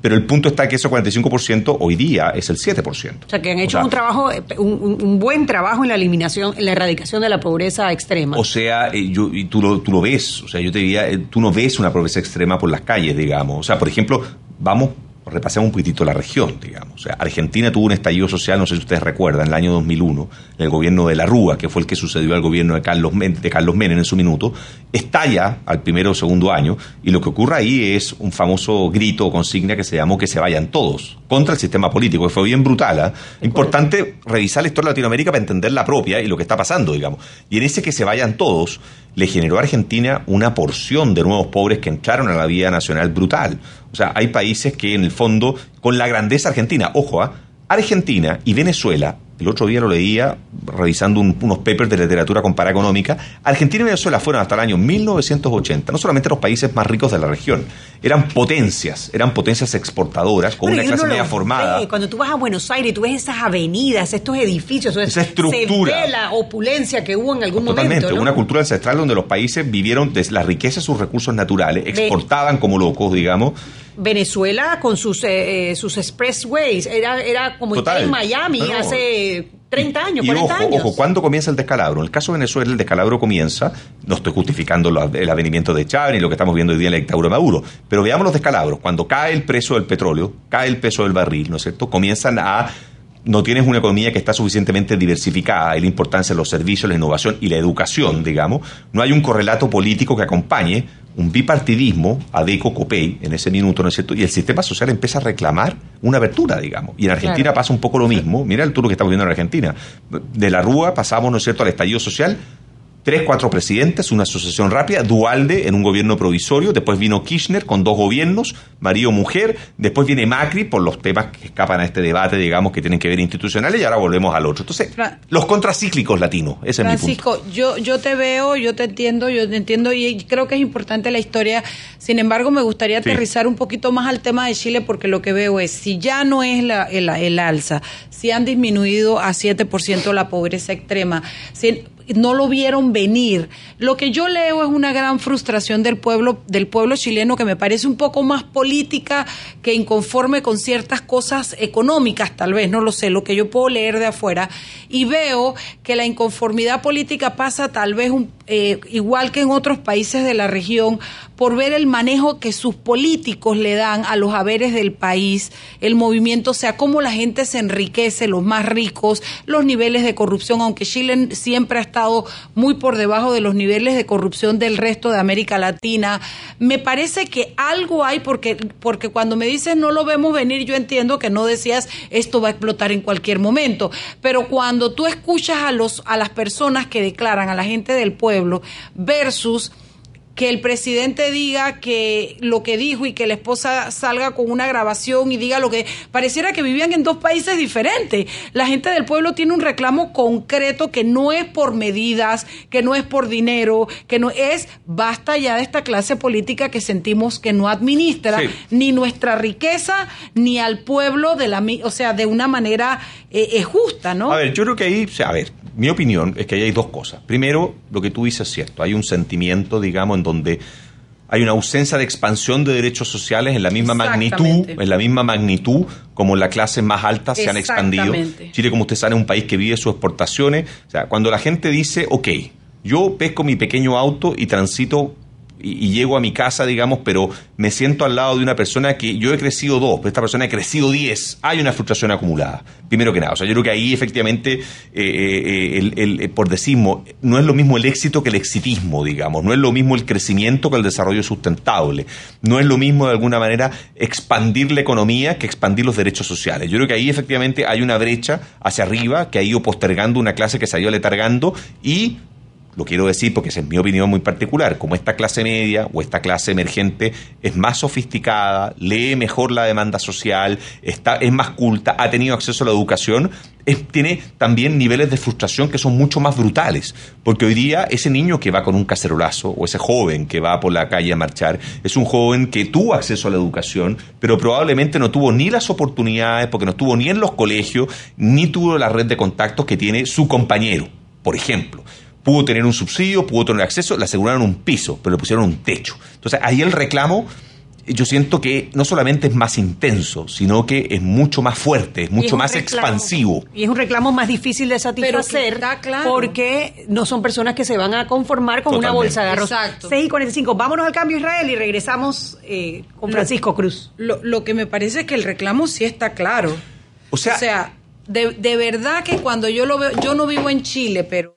Pero el punto está que ese 45% hoy día es el 7%. O sea, que han hecho un trabajo, un, buen trabajo en la eliminación, en la erradicación de la pobreza extrema. O sea, eh, yo, y tú, lo, tú lo ves, o sea, yo te diría, eh, tú no ves una pobreza extrema por las calles, digamos. O sea, por ejemplo, vamos repasemos un poquitito la región, digamos. O sea, Argentina tuvo un estallido social, no sé si ustedes recuerdan, en el año 2001, el gobierno de la Rúa, que fue el que sucedió al gobierno de Carlos, de Carlos Menem en su minuto, estalla al primero o segundo año, y lo que ocurre ahí es un famoso grito o consigna que se llamó que se vayan todos, contra el sistema político, que fue bien brutal. ¿ah? Importante revisar la historia de Latinoamérica para entender la propia y lo que está pasando, digamos. Y en ese que se vayan todos, le generó a Argentina una porción de nuevos pobres que entraron a la vida nacional brutal. O sea, hay países que en el fondo, con la grandeza argentina, ojo, ¿ah? Argentina y Venezuela el otro día lo leía revisando unos papers de literatura comparada económica, Argentina y Venezuela fueron hasta el año 1980, no solamente los países más ricos de la región, eran potencias, eran potencias exportadoras con una clase media formada. Cuando tú vas a Buenos Aires, tú ves esas avenidas, estos edificios, esa estructura. Se ve la opulencia que hubo en algún Totalmente, momento. una cultura ancestral donde los países vivieron de la riqueza de sus recursos naturales, exportaban como locos, digamos Venezuela con sus eh, eh, sus expressways era era como estar en Miami hace 30 años, y 40 ojo, años. Ojo, ¿cuándo comienza el descalabro? En el caso de Venezuela, el descalabro comienza, no estoy justificando el avenimiento de Chávez ni lo que estamos viendo hoy día en la dictadura de Maduro, pero veamos los descalabros. Cuando cae el precio del petróleo, cae el peso del barril, ¿no es cierto? Comienzan a no tienes una economía que está suficientemente diversificada, y la importancia de los servicios, la innovación y la educación, digamos, no hay un correlato político que acompañe un bipartidismo, ADECO, COPEI, en ese minuto, ¿no es cierto? Y el sistema social empieza a reclamar una abertura, digamos. Y en Argentina pasa un poco lo mismo. Mira el tour que estamos viendo en Argentina. De la Rúa pasamos, ¿no es cierto?, al estallido social tres, cuatro presidentes, una sucesión rápida, Dualde en un gobierno provisorio, después vino Kirchner con dos gobiernos, marido, mujer, después viene Macri por los temas que escapan a este debate, digamos, que tienen que ver institucionales, y ahora volvemos al otro. Entonces, los contracíclicos latinos, ese es mi punto. Francisco, yo, yo te veo, yo te entiendo, yo te entiendo y creo que es importante la historia, sin embargo, me gustaría aterrizar un poquito más al tema de Chile porque lo que veo es, si ya no es la, el, el alza, si han disminuido a 7% la pobreza extrema, si, no lo vieron venir. Lo que yo leo es una gran frustración del pueblo, del pueblo chileno que me parece un poco más política que inconforme con ciertas cosas económicas, tal vez, no lo sé, lo que yo puedo leer de afuera. Y veo que la inconformidad política pasa tal vez un, eh, igual que en otros países de la región por ver el manejo que sus políticos le dan a los haberes del país, el movimiento, o sea, cómo la gente se enriquece, los más ricos, los niveles de corrupción, aunque Chile siempre ha estado muy por debajo de los niveles de corrupción del resto de América Latina. Me parece que algo hay porque, porque cuando me dices no lo vemos venir, yo entiendo que no decías esto va a explotar en cualquier momento, pero cuando tú escuchas a los a las personas que declaran, a la gente del pueblo versus que el presidente diga que lo que dijo y que la esposa salga con una grabación y diga lo que pareciera que vivían en dos países diferentes. La gente del pueblo tiene un reclamo concreto que no es por medidas, que no es por dinero, que no es basta ya de esta clase política que sentimos que no administra ni nuestra riqueza ni al pueblo de la o sea, de una manera eh, justa, ¿no? A ver, yo creo que ahí, a ver, mi opinión es que ahí hay dos cosas. Primero, lo que tú dices es cierto. Hay un sentimiento, digamos, donde hay una ausencia de expansión de derechos sociales en la misma magnitud, en la misma magnitud como las clases más altas se han expandido. Chile, como usted sabe, es un país que vive sus exportaciones. O sea, cuando la gente dice, ok, yo pesco mi pequeño auto y transito y, llego a mi casa, digamos, pero me siento al lado de una persona que yo he crecido dos, pero esta persona ha crecido diez, hay una frustración acumulada. Primero que nada, o sea, yo creo que ahí efectivamente, eh, eh, el, el, por decirlo, no es lo mismo el éxito que el exitismo, digamos, no es lo mismo el crecimiento que el desarrollo sustentable, no es lo mismo de alguna manera expandir la economía que expandir los derechos sociales. Yo creo que ahí efectivamente hay una brecha hacia arriba que ha ido postergando una clase que se ha ido letargando y lo quiero decir porque es mi opinión muy particular, como esta clase media o esta clase emergente es más sofisticada, lee mejor la demanda social, está, es más culta, ha tenido acceso a la educación, tiene también niveles de frustración que son mucho más brutales, porque hoy día ese niño que va con un cacerolazo o ese joven que va por la calle a marchar es un joven que tuvo acceso a la educación, pero probablemente no tuvo ni las oportunidades, porque no estuvo ni en los colegios, ni tuvo la red de contactos que tiene su compañero, por ejemplo pudo tener un subsidio, pudo tener acceso, le aseguraron un piso, pero le pusieron un techo. Entonces ahí el reclamo yo siento que no solamente es más intenso, sino que es mucho más fuerte, es mucho más expansivo. Y es un reclamo más difícil de satisfacer porque no son personas que se van a conformar con una bolsa de arroz. Exacto. 6 y 45. Vámonos al cambio Israel y regresamos eh, con Francisco Cruz. Lo, lo, que me parece es que el reclamo sí está claro. O sea, o sea de, de verdad que cuando yo lo veo, yo no vivo en Chile, pero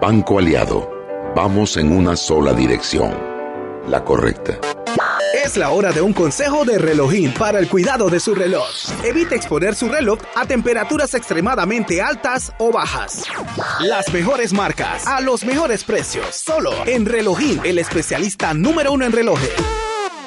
Banco Aliado, vamos en una sola dirección, la correcta. Es la hora de un consejo de relojín para el cuidado de su reloj. Evite exponer su reloj a temperaturas extremadamente altas o bajas. Las mejores marcas, a los mejores precios, solo en Relojín, el especialista número uno en relojes.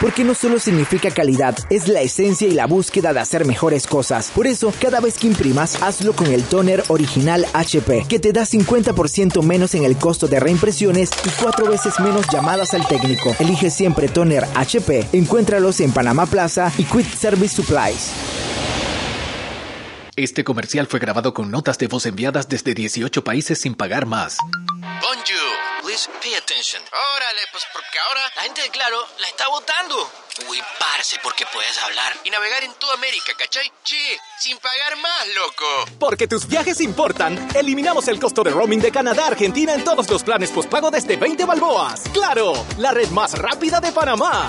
porque no solo significa calidad, es la esencia y la búsqueda de hacer mejores cosas. Por eso, cada vez que imprimas, hazlo con el toner original HP, que te da 50% menos en el costo de reimpresiones y cuatro veces menos llamadas al técnico. Elige siempre toner HP. Encuéntralos en Panamá Plaza y Quick Service Supplies. Este comercial fue grabado con notas de voz enviadas desde 18 países sin pagar más. Bonjour, please pay attention. Órale, pues porque ahora la gente de Claro la está votando. Uy, parce, porque puedes hablar y navegar en toda América, ¿cachai? Che, sin pagar más, loco. Porque tus viajes importan, eliminamos el costo de roaming de Canadá a Argentina en todos los planes postpago desde 20 balboas. ¡Claro! La red más rápida de Panamá.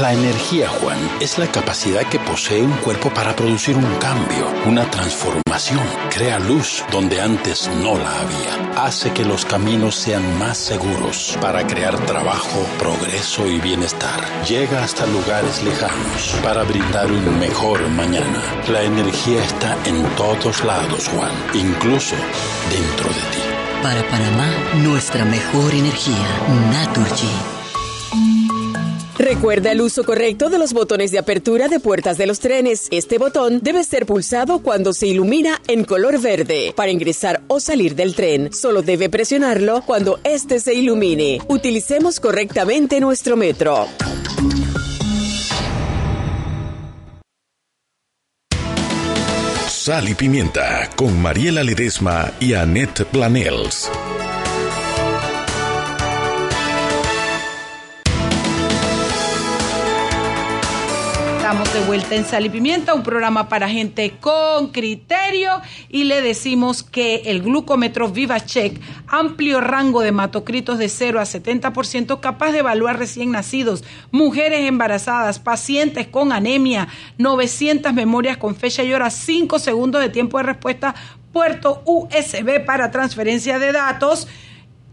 La energía, Juan, es la capacidad que posee un cuerpo para producir un cambio, una transformación. Crea luz donde antes no la había. Hace que los caminos sean más seguros para crear trabajo, progreso y bienestar. Llega hasta lugares lejanos para brindar un mejor mañana. La energía está en todos lados, Juan, incluso dentro de ti. Para Panamá, nuestra mejor energía, Naturgy. Recuerda el uso correcto de los botones de apertura de puertas de los trenes. Este botón debe ser pulsado cuando se ilumina en color verde. Para ingresar o salir del tren, solo debe presionarlo cuando este se ilumine. Utilicemos correctamente nuestro metro. Sal y Pimienta con Mariela Ledesma y Annette Planels. Estamos de vuelta en Sal y Pimienta, un programa para gente con criterio y le decimos que el glucómetro VivaCheck, amplio rango de hematocritos de 0 a 70%, capaz de evaluar recién nacidos, mujeres embarazadas, pacientes con anemia, 900 memorias con fecha y hora, 5 segundos de tiempo de respuesta, puerto USB para transferencia de datos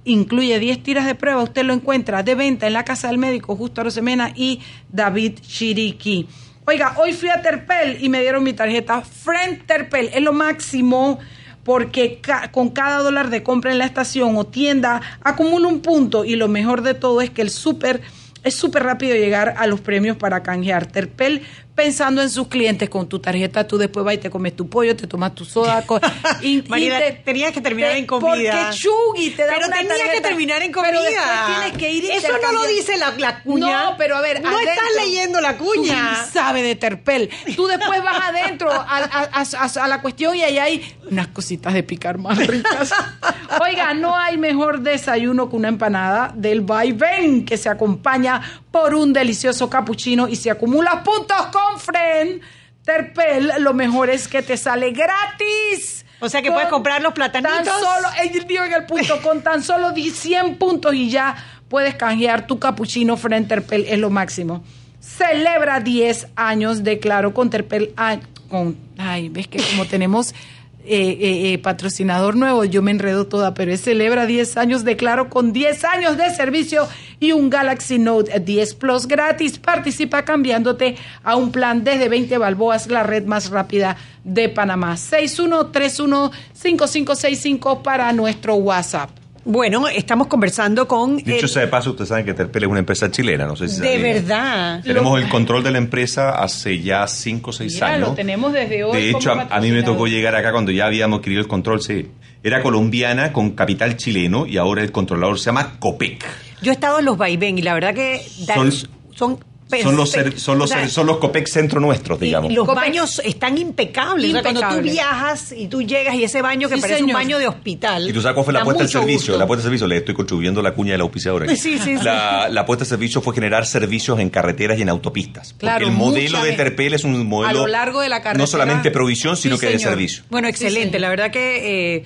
incluye 10 tiras de prueba. Usted lo encuentra de venta en la casa del médico Justo Rosemena y David Chiriqui. Oiga, hoy fui a Terpel y me dieron mi tarjeta Friend Terpel. Es lo máximo porque con cada dólar de compra en la estación o tienda acumula un punto y lo mejor de todo es que el súper es súper rápido llegar a los premios para canjear. Terpel pensando en sus clientes con tu tarjeta, tú después vas y te comes tu pollo, te tomas tu soda. y, te- tenías que terminar te- en comida. Porque Chugui te da Pero una tenías que terminar en Pero comida. tienes que ir y Eso no lo dice la- la cuña. No, pero a ver, No estás leyendo la cuña. Chugui sabe de Terpel. Tú después vas adentro a, a- a- a la cuestión y ahí hay unas cositas de picar más ricas. Oiga, no hay mejor desayuno que una empanada del vaivén que se acompaña por un delicioso cappuccino y si acumulas puntos con Fren, Terpel, lo mejor es que te sale gratis. O sea que puedes comprar los platanitos. Tan solo, él dijo en el punto, con tan solo 10, 100 puntos y ya puedes canjear tu cappuccino Fren Terpel, es lo máximo. Celebra 10 años de Claro con Terpel. Ay, con, ay ves que como tenemos eh, eh, eh, patrocinador nuevo, yo me enredo toda, pero es celebra 10 años de Claro con 10 años de servicio y un Galaxy Note 10 Plus gratis. Participa cambiándote a un plan desde 20 balboas, la red más rápida de Panamá. 6131-5565 para nuestro WhatsApp. Bueno, estamos conversando con... Dicho el- sea de paso, ustedes saben que Terpel es una empresa chilena, no sé si de verdad. Tenemos el control de la empresa hace ya 5 o 6 Mira, años. lo tenemos desde hoy. De hecho, a, a mí me tocó llegar acá cuando ya habíamos adquirido el control. Sí. Era colombiana con capital chileno y ahora el controlador se llama COPEC. Yo he estado en los vaivén y la verdad que son, Son los, ser- son los, O sea, son los COPEC centro nuestros, digamos. Y los baños están impecables. O sea, cuando tú Impecables. viajas y tú llegas y ese baño que Sí, parece señor. un baño de hospital. ¿Y tú sabes cuál fue la del mucho servicio? gusto. La apuesta del servicio, le estoy contribuyendo la cuña del auspiciador. aquí. Sí, sí, sí. La, la apuesta del servicio fue generar servicios en carreteras y en autopistas. Claro, porque el modelo de. Terpel es un modelo A lo largo de la carretera. no solamente provisión, sino Sí, que de señor. servicio. Bueno, excelente. la verdad que eh,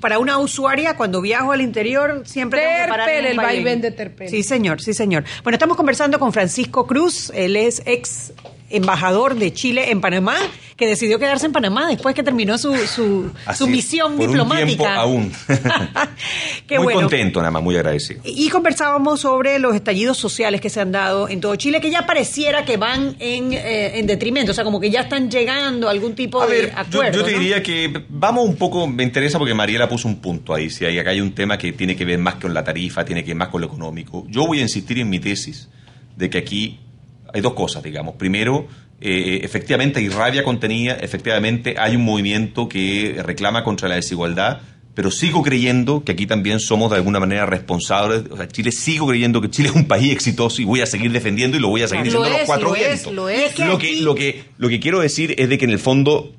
para una usuaria, cuando viajo al interior, siempre tengo que Terpel, el vaivén de Terpel. Sí, señor, sí, señor. Bueno, estamos conversando con Francisco Cruz. Él es ex embajador de Chile en Panamá, que decidió quedarse en Panamá después que terminó su, su, Así su es, misión por diplomática. Un aún. Qué muy bueno. contento, nada más, muy agradecido. Y conversábamos sobre los estallidos sociales que se han dado en todo Chile, que ya pareciera que van en, eh, en detrimento, o sea, como que ya están llegando a algún tipo A de ver, yo, acuerdo. yo te ¿no? diría que vamos un poco, me interesa porque Mariela puso un punto ahí, si hay, acá hay un tema que tiene que ver más con la tarifa, tiene que ver más con lo económico. Yo voy a insistir en mi tesis de que aquí hay dos cosas, digamos. Primero, eh, efectivamente hay rabia contenida, efectivamente hay un movimiento que reclama contra la desigualdad, pero sigo creyendo que aquí también somos de alguna manera responsables. O sea, Chile, sigo creyendo que Chile es un país exitoso y voy a seguir defendiendo y lo voy a seguir Lo diciendo a los es, cuatro lo es, lo es. Lo que, lo, que, lo que quiero decir es de que en el fondo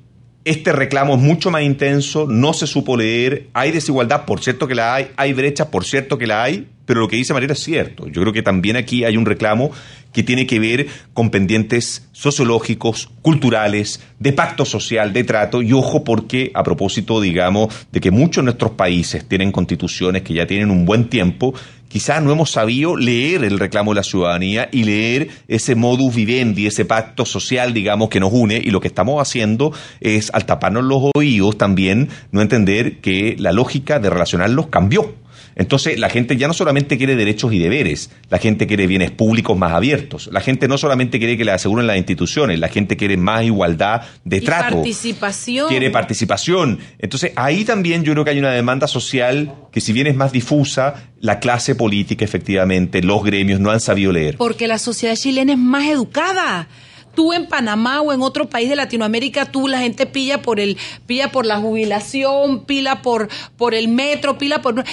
este reclamo es mucho más intenso, no se supo leer, hay desigualdad, por cierto que la hay, hay brecha, por cierto que la hay, pero lo que dice Mariela es cierto. Yo creo que también aquí hay un reclamo que tiene que ver con pendientes sociológicos, culturales, de pacto social, de trato, y ojo porque a propósito, digamos, de que muchos de nuestros países tienen constituciones que ya tienen un buen tiempo, quizás no hemos sabido leer el reclamo de la ciudadanía y leer ese modus vivendi, ese pacto social, digamos, que nos une, y lo que estamos haciendo es, al taparnos los oídos también, no entender que la lógica de relacionarlos cambió. Entonces, la gente ya no solamente quiere derechos y deberes, la gente quiere bienes públicos más abiertos, la gente no solamente quiere que le aseguren las instituciones, la gente quiere más igualdad de Y trato participación. quiere participación. Entonces, ahí también yo creo que hay una demanda social que si bien es más difusa, la clase política efectivamente, los gremios no han sabido leer. Porque la sociedad chilena es más educada. Tú en Panamá o en otro país de Latinoamérica, tú la gente pilla por el, pilla por la jubilación, pila por, por el metro, pila por.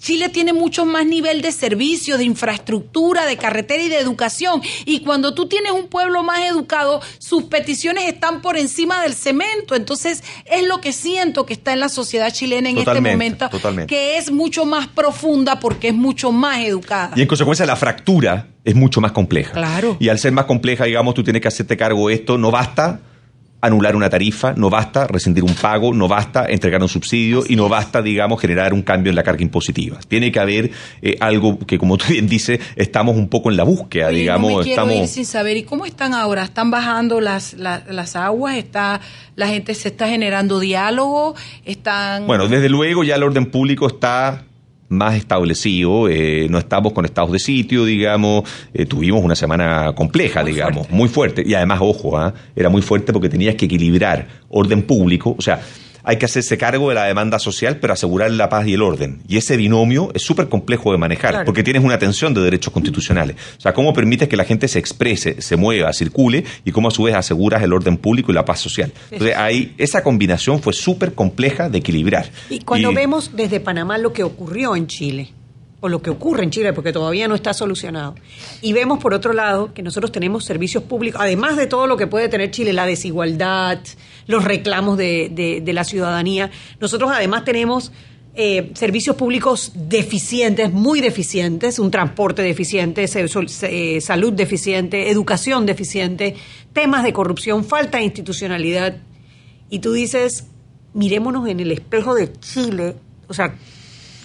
Chile tiene mucho más nivel de servicios, de infraestructura, de carretera y de educación. Y cuando tú tienes un pueblo más educado, sus peticiones están por encima del cemento. Entonces, es lo que siento que está en la sociedad chilena en Totalmente, este momento, totalmente. que es mucho más profunda porque es mucho más educada. Y en consecuencia la fractura es mucho más compleja. Claro. Y al ser más compleja, digamos, tú tienes que hacerte cargo de esto, no basta anular una tarifa, no basta rescindir un pago, no basta entregar un subsidio y no basta, digamos, generar un cambio en la carga impositiva. Tiene que haber eh, algo que, como tú bien dices, estamos un poco en la búsqueda, Oye, digamos, no me quiero estamos... ir sin saber. ¿Y cómo están ahora? ¿Están bajando las, las, las aguas? ¿Está, ¿La gente se está generando diálogo? ¿Están...? Bueno, desde luego ya el orden público está más establecido, eh, no estamos con estados de sitio, digamos, eh, tuvimos una semana compleja, digamos, muy fuerte, y además, ojo, ¿ah? era muy fuerte porque tenías que equilibrar orden público, o sea, hay que hacerse cargo de la demanda social, pero asegurar la paz y el orden. Y ese binomio es súper complejo de manejar, Claro. porque tienes una tensión de derechos constitucionales. O sea, cómo permites que la gente se exprese, se mueva, circule, y cómo a su vez aseguras el orden público y la paz social. Entonces, ahí, esa combinación fue súper compleja de equilibrar. Y cuando Y- vemos desde Panamá lo que ocurrió en Chile, o lo que ocurre en Chile, porque todavía no está solucionado, y vemos por otro lado que nosotros tenemos servicios públicos, además de todo lo que puede tener Chile, la desigualdad, los reclamos de, de- la ciudadanía, nosotros además tenemos eh, servicios públicos deficientes, muy deficientes, un transporte deficiente, eh, salud deficiente, educación deficiente, temas de corrupción, falta de institucionalidad. Y tú dices, mirémonos en el espejo de Chile, o sea,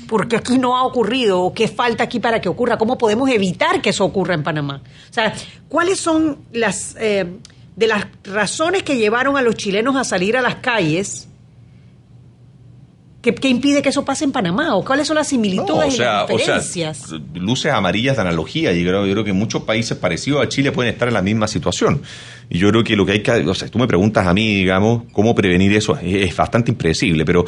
porque aquí no ha ocurrido o qué falta aquí para que ocurra, cómo podemos evitar que eso ocurra en Panamá. O sea, ¿cuáles son las eh, de las razones que llevaron a los chilenos a salir a las calles? ¿Qué, qué impide que eso pase en Panamá? ¿O cuáles son las similitudes No, o y sea, o sea, diferencias? luces amarillas de analogía. Yo creo, yo creo que muchos países parecidos a Chile pueden estar en la misma situación. Y yo creo que lo que hay que, o sea, tú me preguntas a mí, digamos, cómo prevenir eso, es, es bastante impredecible, pero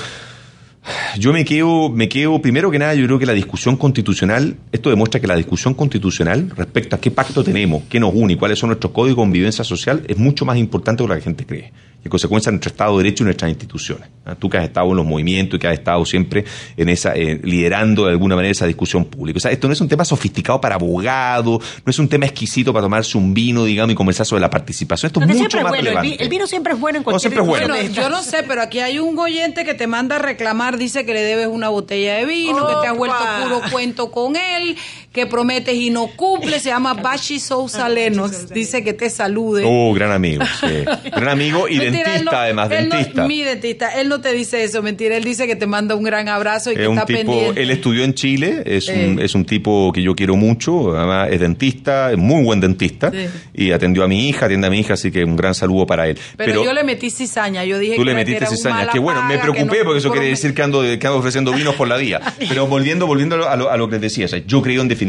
Yo me quedo, me quedo, primero que nada, yo creo que la discusión constitucional, esto demuestra que la discusión constitucional respecto a qué pacto tenemos, qué nos une y cuáles son nuestros códigos de convivencia social es mucho más importante de lo que la gente cree. Y en consecuencia nuestro Estado de Derecho y nuestras instituciones. Tú que has estado en los movimientos y que has estado siempre en esa, eh, liderando de alguna manera esa discusión pública. O sea, esto no es un tema sofisticado para abogados, no es un tema exquisito para tomarse un vino, digamos, y conversar sobre la participación. Esto es mucho más relevante. El, vino siempre es bueno en cualquier es bueno. Bueno, yo no sé, pero aquí hay un oyente que te manda a reclamar, dice que le debes una botella de vino, que te has vuelto puro cuento con él, que prometes y no cumples, se llama Bashi Sousa Lenos, dice que te salude. Oh, gran amigo, sí. Gran amigo y Mentira, dentista, no- además, no- dentista. mi dentista, él no te dice eso, mentira, él dice que te manda un gran abrazo y que un está tipo, pendiente. él estudió en Chile, es, un, es un tipo que yo quiero mucho, además es dentista, es muy buen dentista, Sí. y atendió a mi hija, atiende a mi hija, así que un gran saludo para él. pero, yo le metí cizaña, yo dije Tú que le metiste cizaña. Que bueno, me preocupé que no- porque eso quiere decir que ando, que ando ofreciendo vinos por la vía. Pero volviendo, volviendo a lo, a lo que les decía, o sea, yo creo en definitiva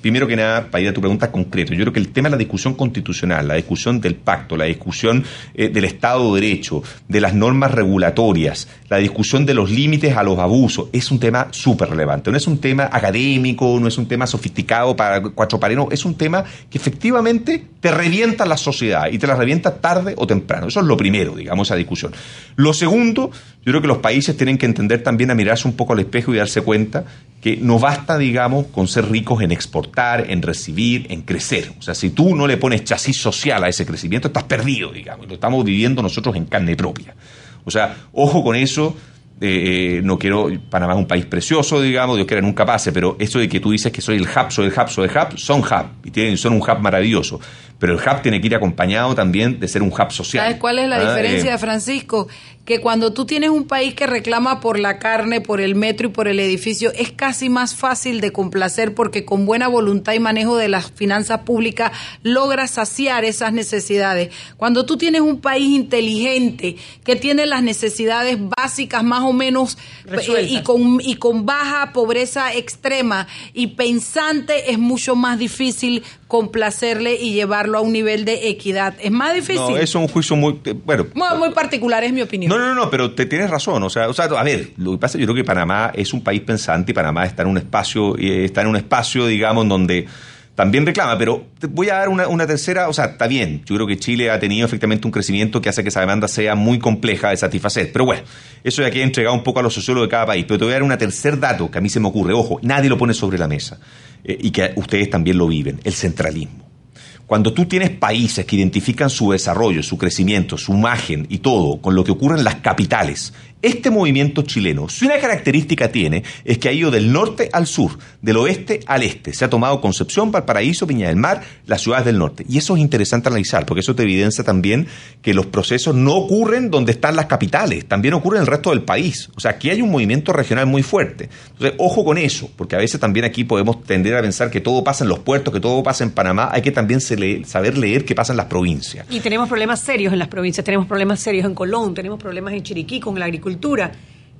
primero que nada, para ir a tu pregunta concreta, yo creo que el tema de la discusión constitucional, la discusión del pacto, la discusión eh, del Estado de Derecho, de las normas regulatorias, la discusión de los límites a los abusos, es un tema súper relevante. No es un tema académico, no es un tema sofisticado para cuatro paredes, no, es un tema que efectivamente te revienta la sociedad y te la revienta tarde o temprano. Eso es lo primero, digamos, esa discusión. Lo segundo, yo creo que los países tienen que entender también a mirarse un poco al espejo y darse cuenta que no basta, digamos, con ser ricos en exportar, en recibir, en crecer. O sea, si tú no le pones chasis social a ese crecimiento, estás perdido, digamos. y Lo estamos viviendo nosotros en carne propia. O sea, ojo con eso. eh, no quiero, Panamá es un país precioso, digamos, Dios quiera nunca pase, pero eso de que tú dices que soy el hub, soy el hub, soy el hub, son hub, y tienen, son un hub maravilloso. Pero el hub tiene que ir acompañado también de ser un hub social. ¿Sabes cuál es la Ah, diferencia, eh, Francisco? Que cuando tú tienes un país que reclama por la carne, por el metro y por el edificio, es casi más fácil de complacer porque con buena voluntad y manejo de las finanzas públicas logras saciar esas necesidades. Cuando tú tienes un país inteligente que tiene las necesidades básicas más o menos eh, y con, y con baja pobreza extrema y pensante, es mucho más difícil complacerle y llevarlo a un nivel de equidad. Es más difícil. No, eso es un juicio muy. eh, Bueno. Muy, muy particular, es mi opinión. No, no, no, pero te tienes razón. O sea, o sea, a ver, lo que pasa, yo creo que Panamá es un país pensante y Panamá está en un espacio, eh, está en un espacio, digamos, donde también reclama, pero te voy a dar una, una tercera, o sea, está bien, yo creo que Chile ha tenido efectivamente un crecimiento que hace que esa demanda sea muy compleja de satisfacer, pero bueno, eso ya queda entregado un poco a los sociólogos de cada país, pero te voy a dar un tercer dato que a mí se me ocurre, ojo, nadie lo pone sobre la mesa eh, y que ustedes también lo viven, el centralismo. Cuando tú tienes países que identifican su desarrollo, su crecimiento, su imagen y todo con lo que ocurre en las capitales, este movimiento chileno, si una característica tiene, es que ha ido del norte al sur, del oeste al este. Se ha tomado Concepción, Valparaíso, Viña del Mar, las ciudades del norte. Y eso es interesante analizar, porque eso te evidencia también que los procesos no ocurren donde están las capitales, también ocurren en el resto del país. O sea, aquí hay un movimiento regional muy fuerte. Entonces, ojo con eso, porque a veces también aquí podemos tender a pensar que todo pasa en los puertos, que todo pasa en Panamá. Hay que también se saber leer qué pasa en las provincias. Y tenemos problemas serios en las provincias, tenemos problemas serios en Colón, tenemos problemas en Chiriquí con la agricultura.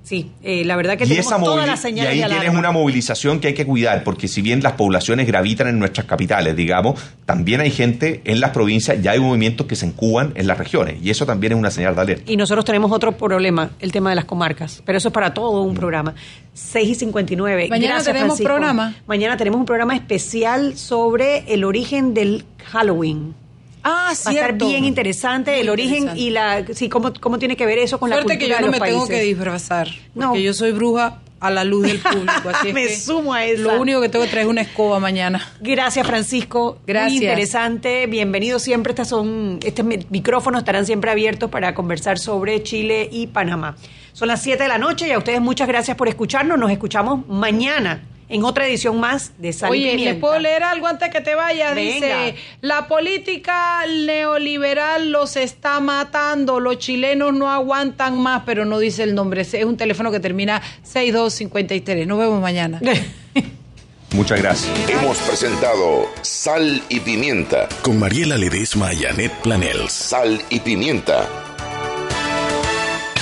Sí, eh, la verdad que Y, tenemos esa todas las y señales ahí de tienes una movilización que hay que cuidar, porque si bien las poblaciones gravitan en nuestras capitales, digamos, también hay gente en las provincias, ya hay movimientos que se encuban en las regiones, y eso también es una señal de alerta. Y nosotros tenemos otro problema, el tema de las comarcas, pero eso es para todo un programa. 6 y 59. Mañana Gracias, tenemos Francisco. programa. Mañana tenemos un programa especial sobre el origen del Halloween. Ah, Va a estar bien interesante Muy el origen y la sí cómo, cómo tiene que ver eso con la Suerte cultura que yo de no los me países. tengo que disfrazar, No. porque yo soy bruja a la luz del público. Así es Me que sumo a esa. Lo único que tengo que traer es una escoba mañana. Gracias, Francisco. Gracias. Muy interesante. Bienvenido siempre. Estas son, estos mi- micrófonos estarán siempre abiertos para conversar sobre Chile y Panamá. Son las 7 de la noche y a ustedes muchas gracias por escucharnos. Nos escuchamos mañana en otra edición más de Sal y Oye, ¿le Pimienta. puedo leer algo antes que te vaya? Venga. Dice, la política neoliberal los está matando, los chilenos no aguantan más, pero no dice el nombre. Es un teléfono que termina 6253. Nos vemos mañana. Muchas gracias. Hemos presentado Sal y Pimienta. Con Mariela Ledesma y Annette Planels. Sal y Pimienta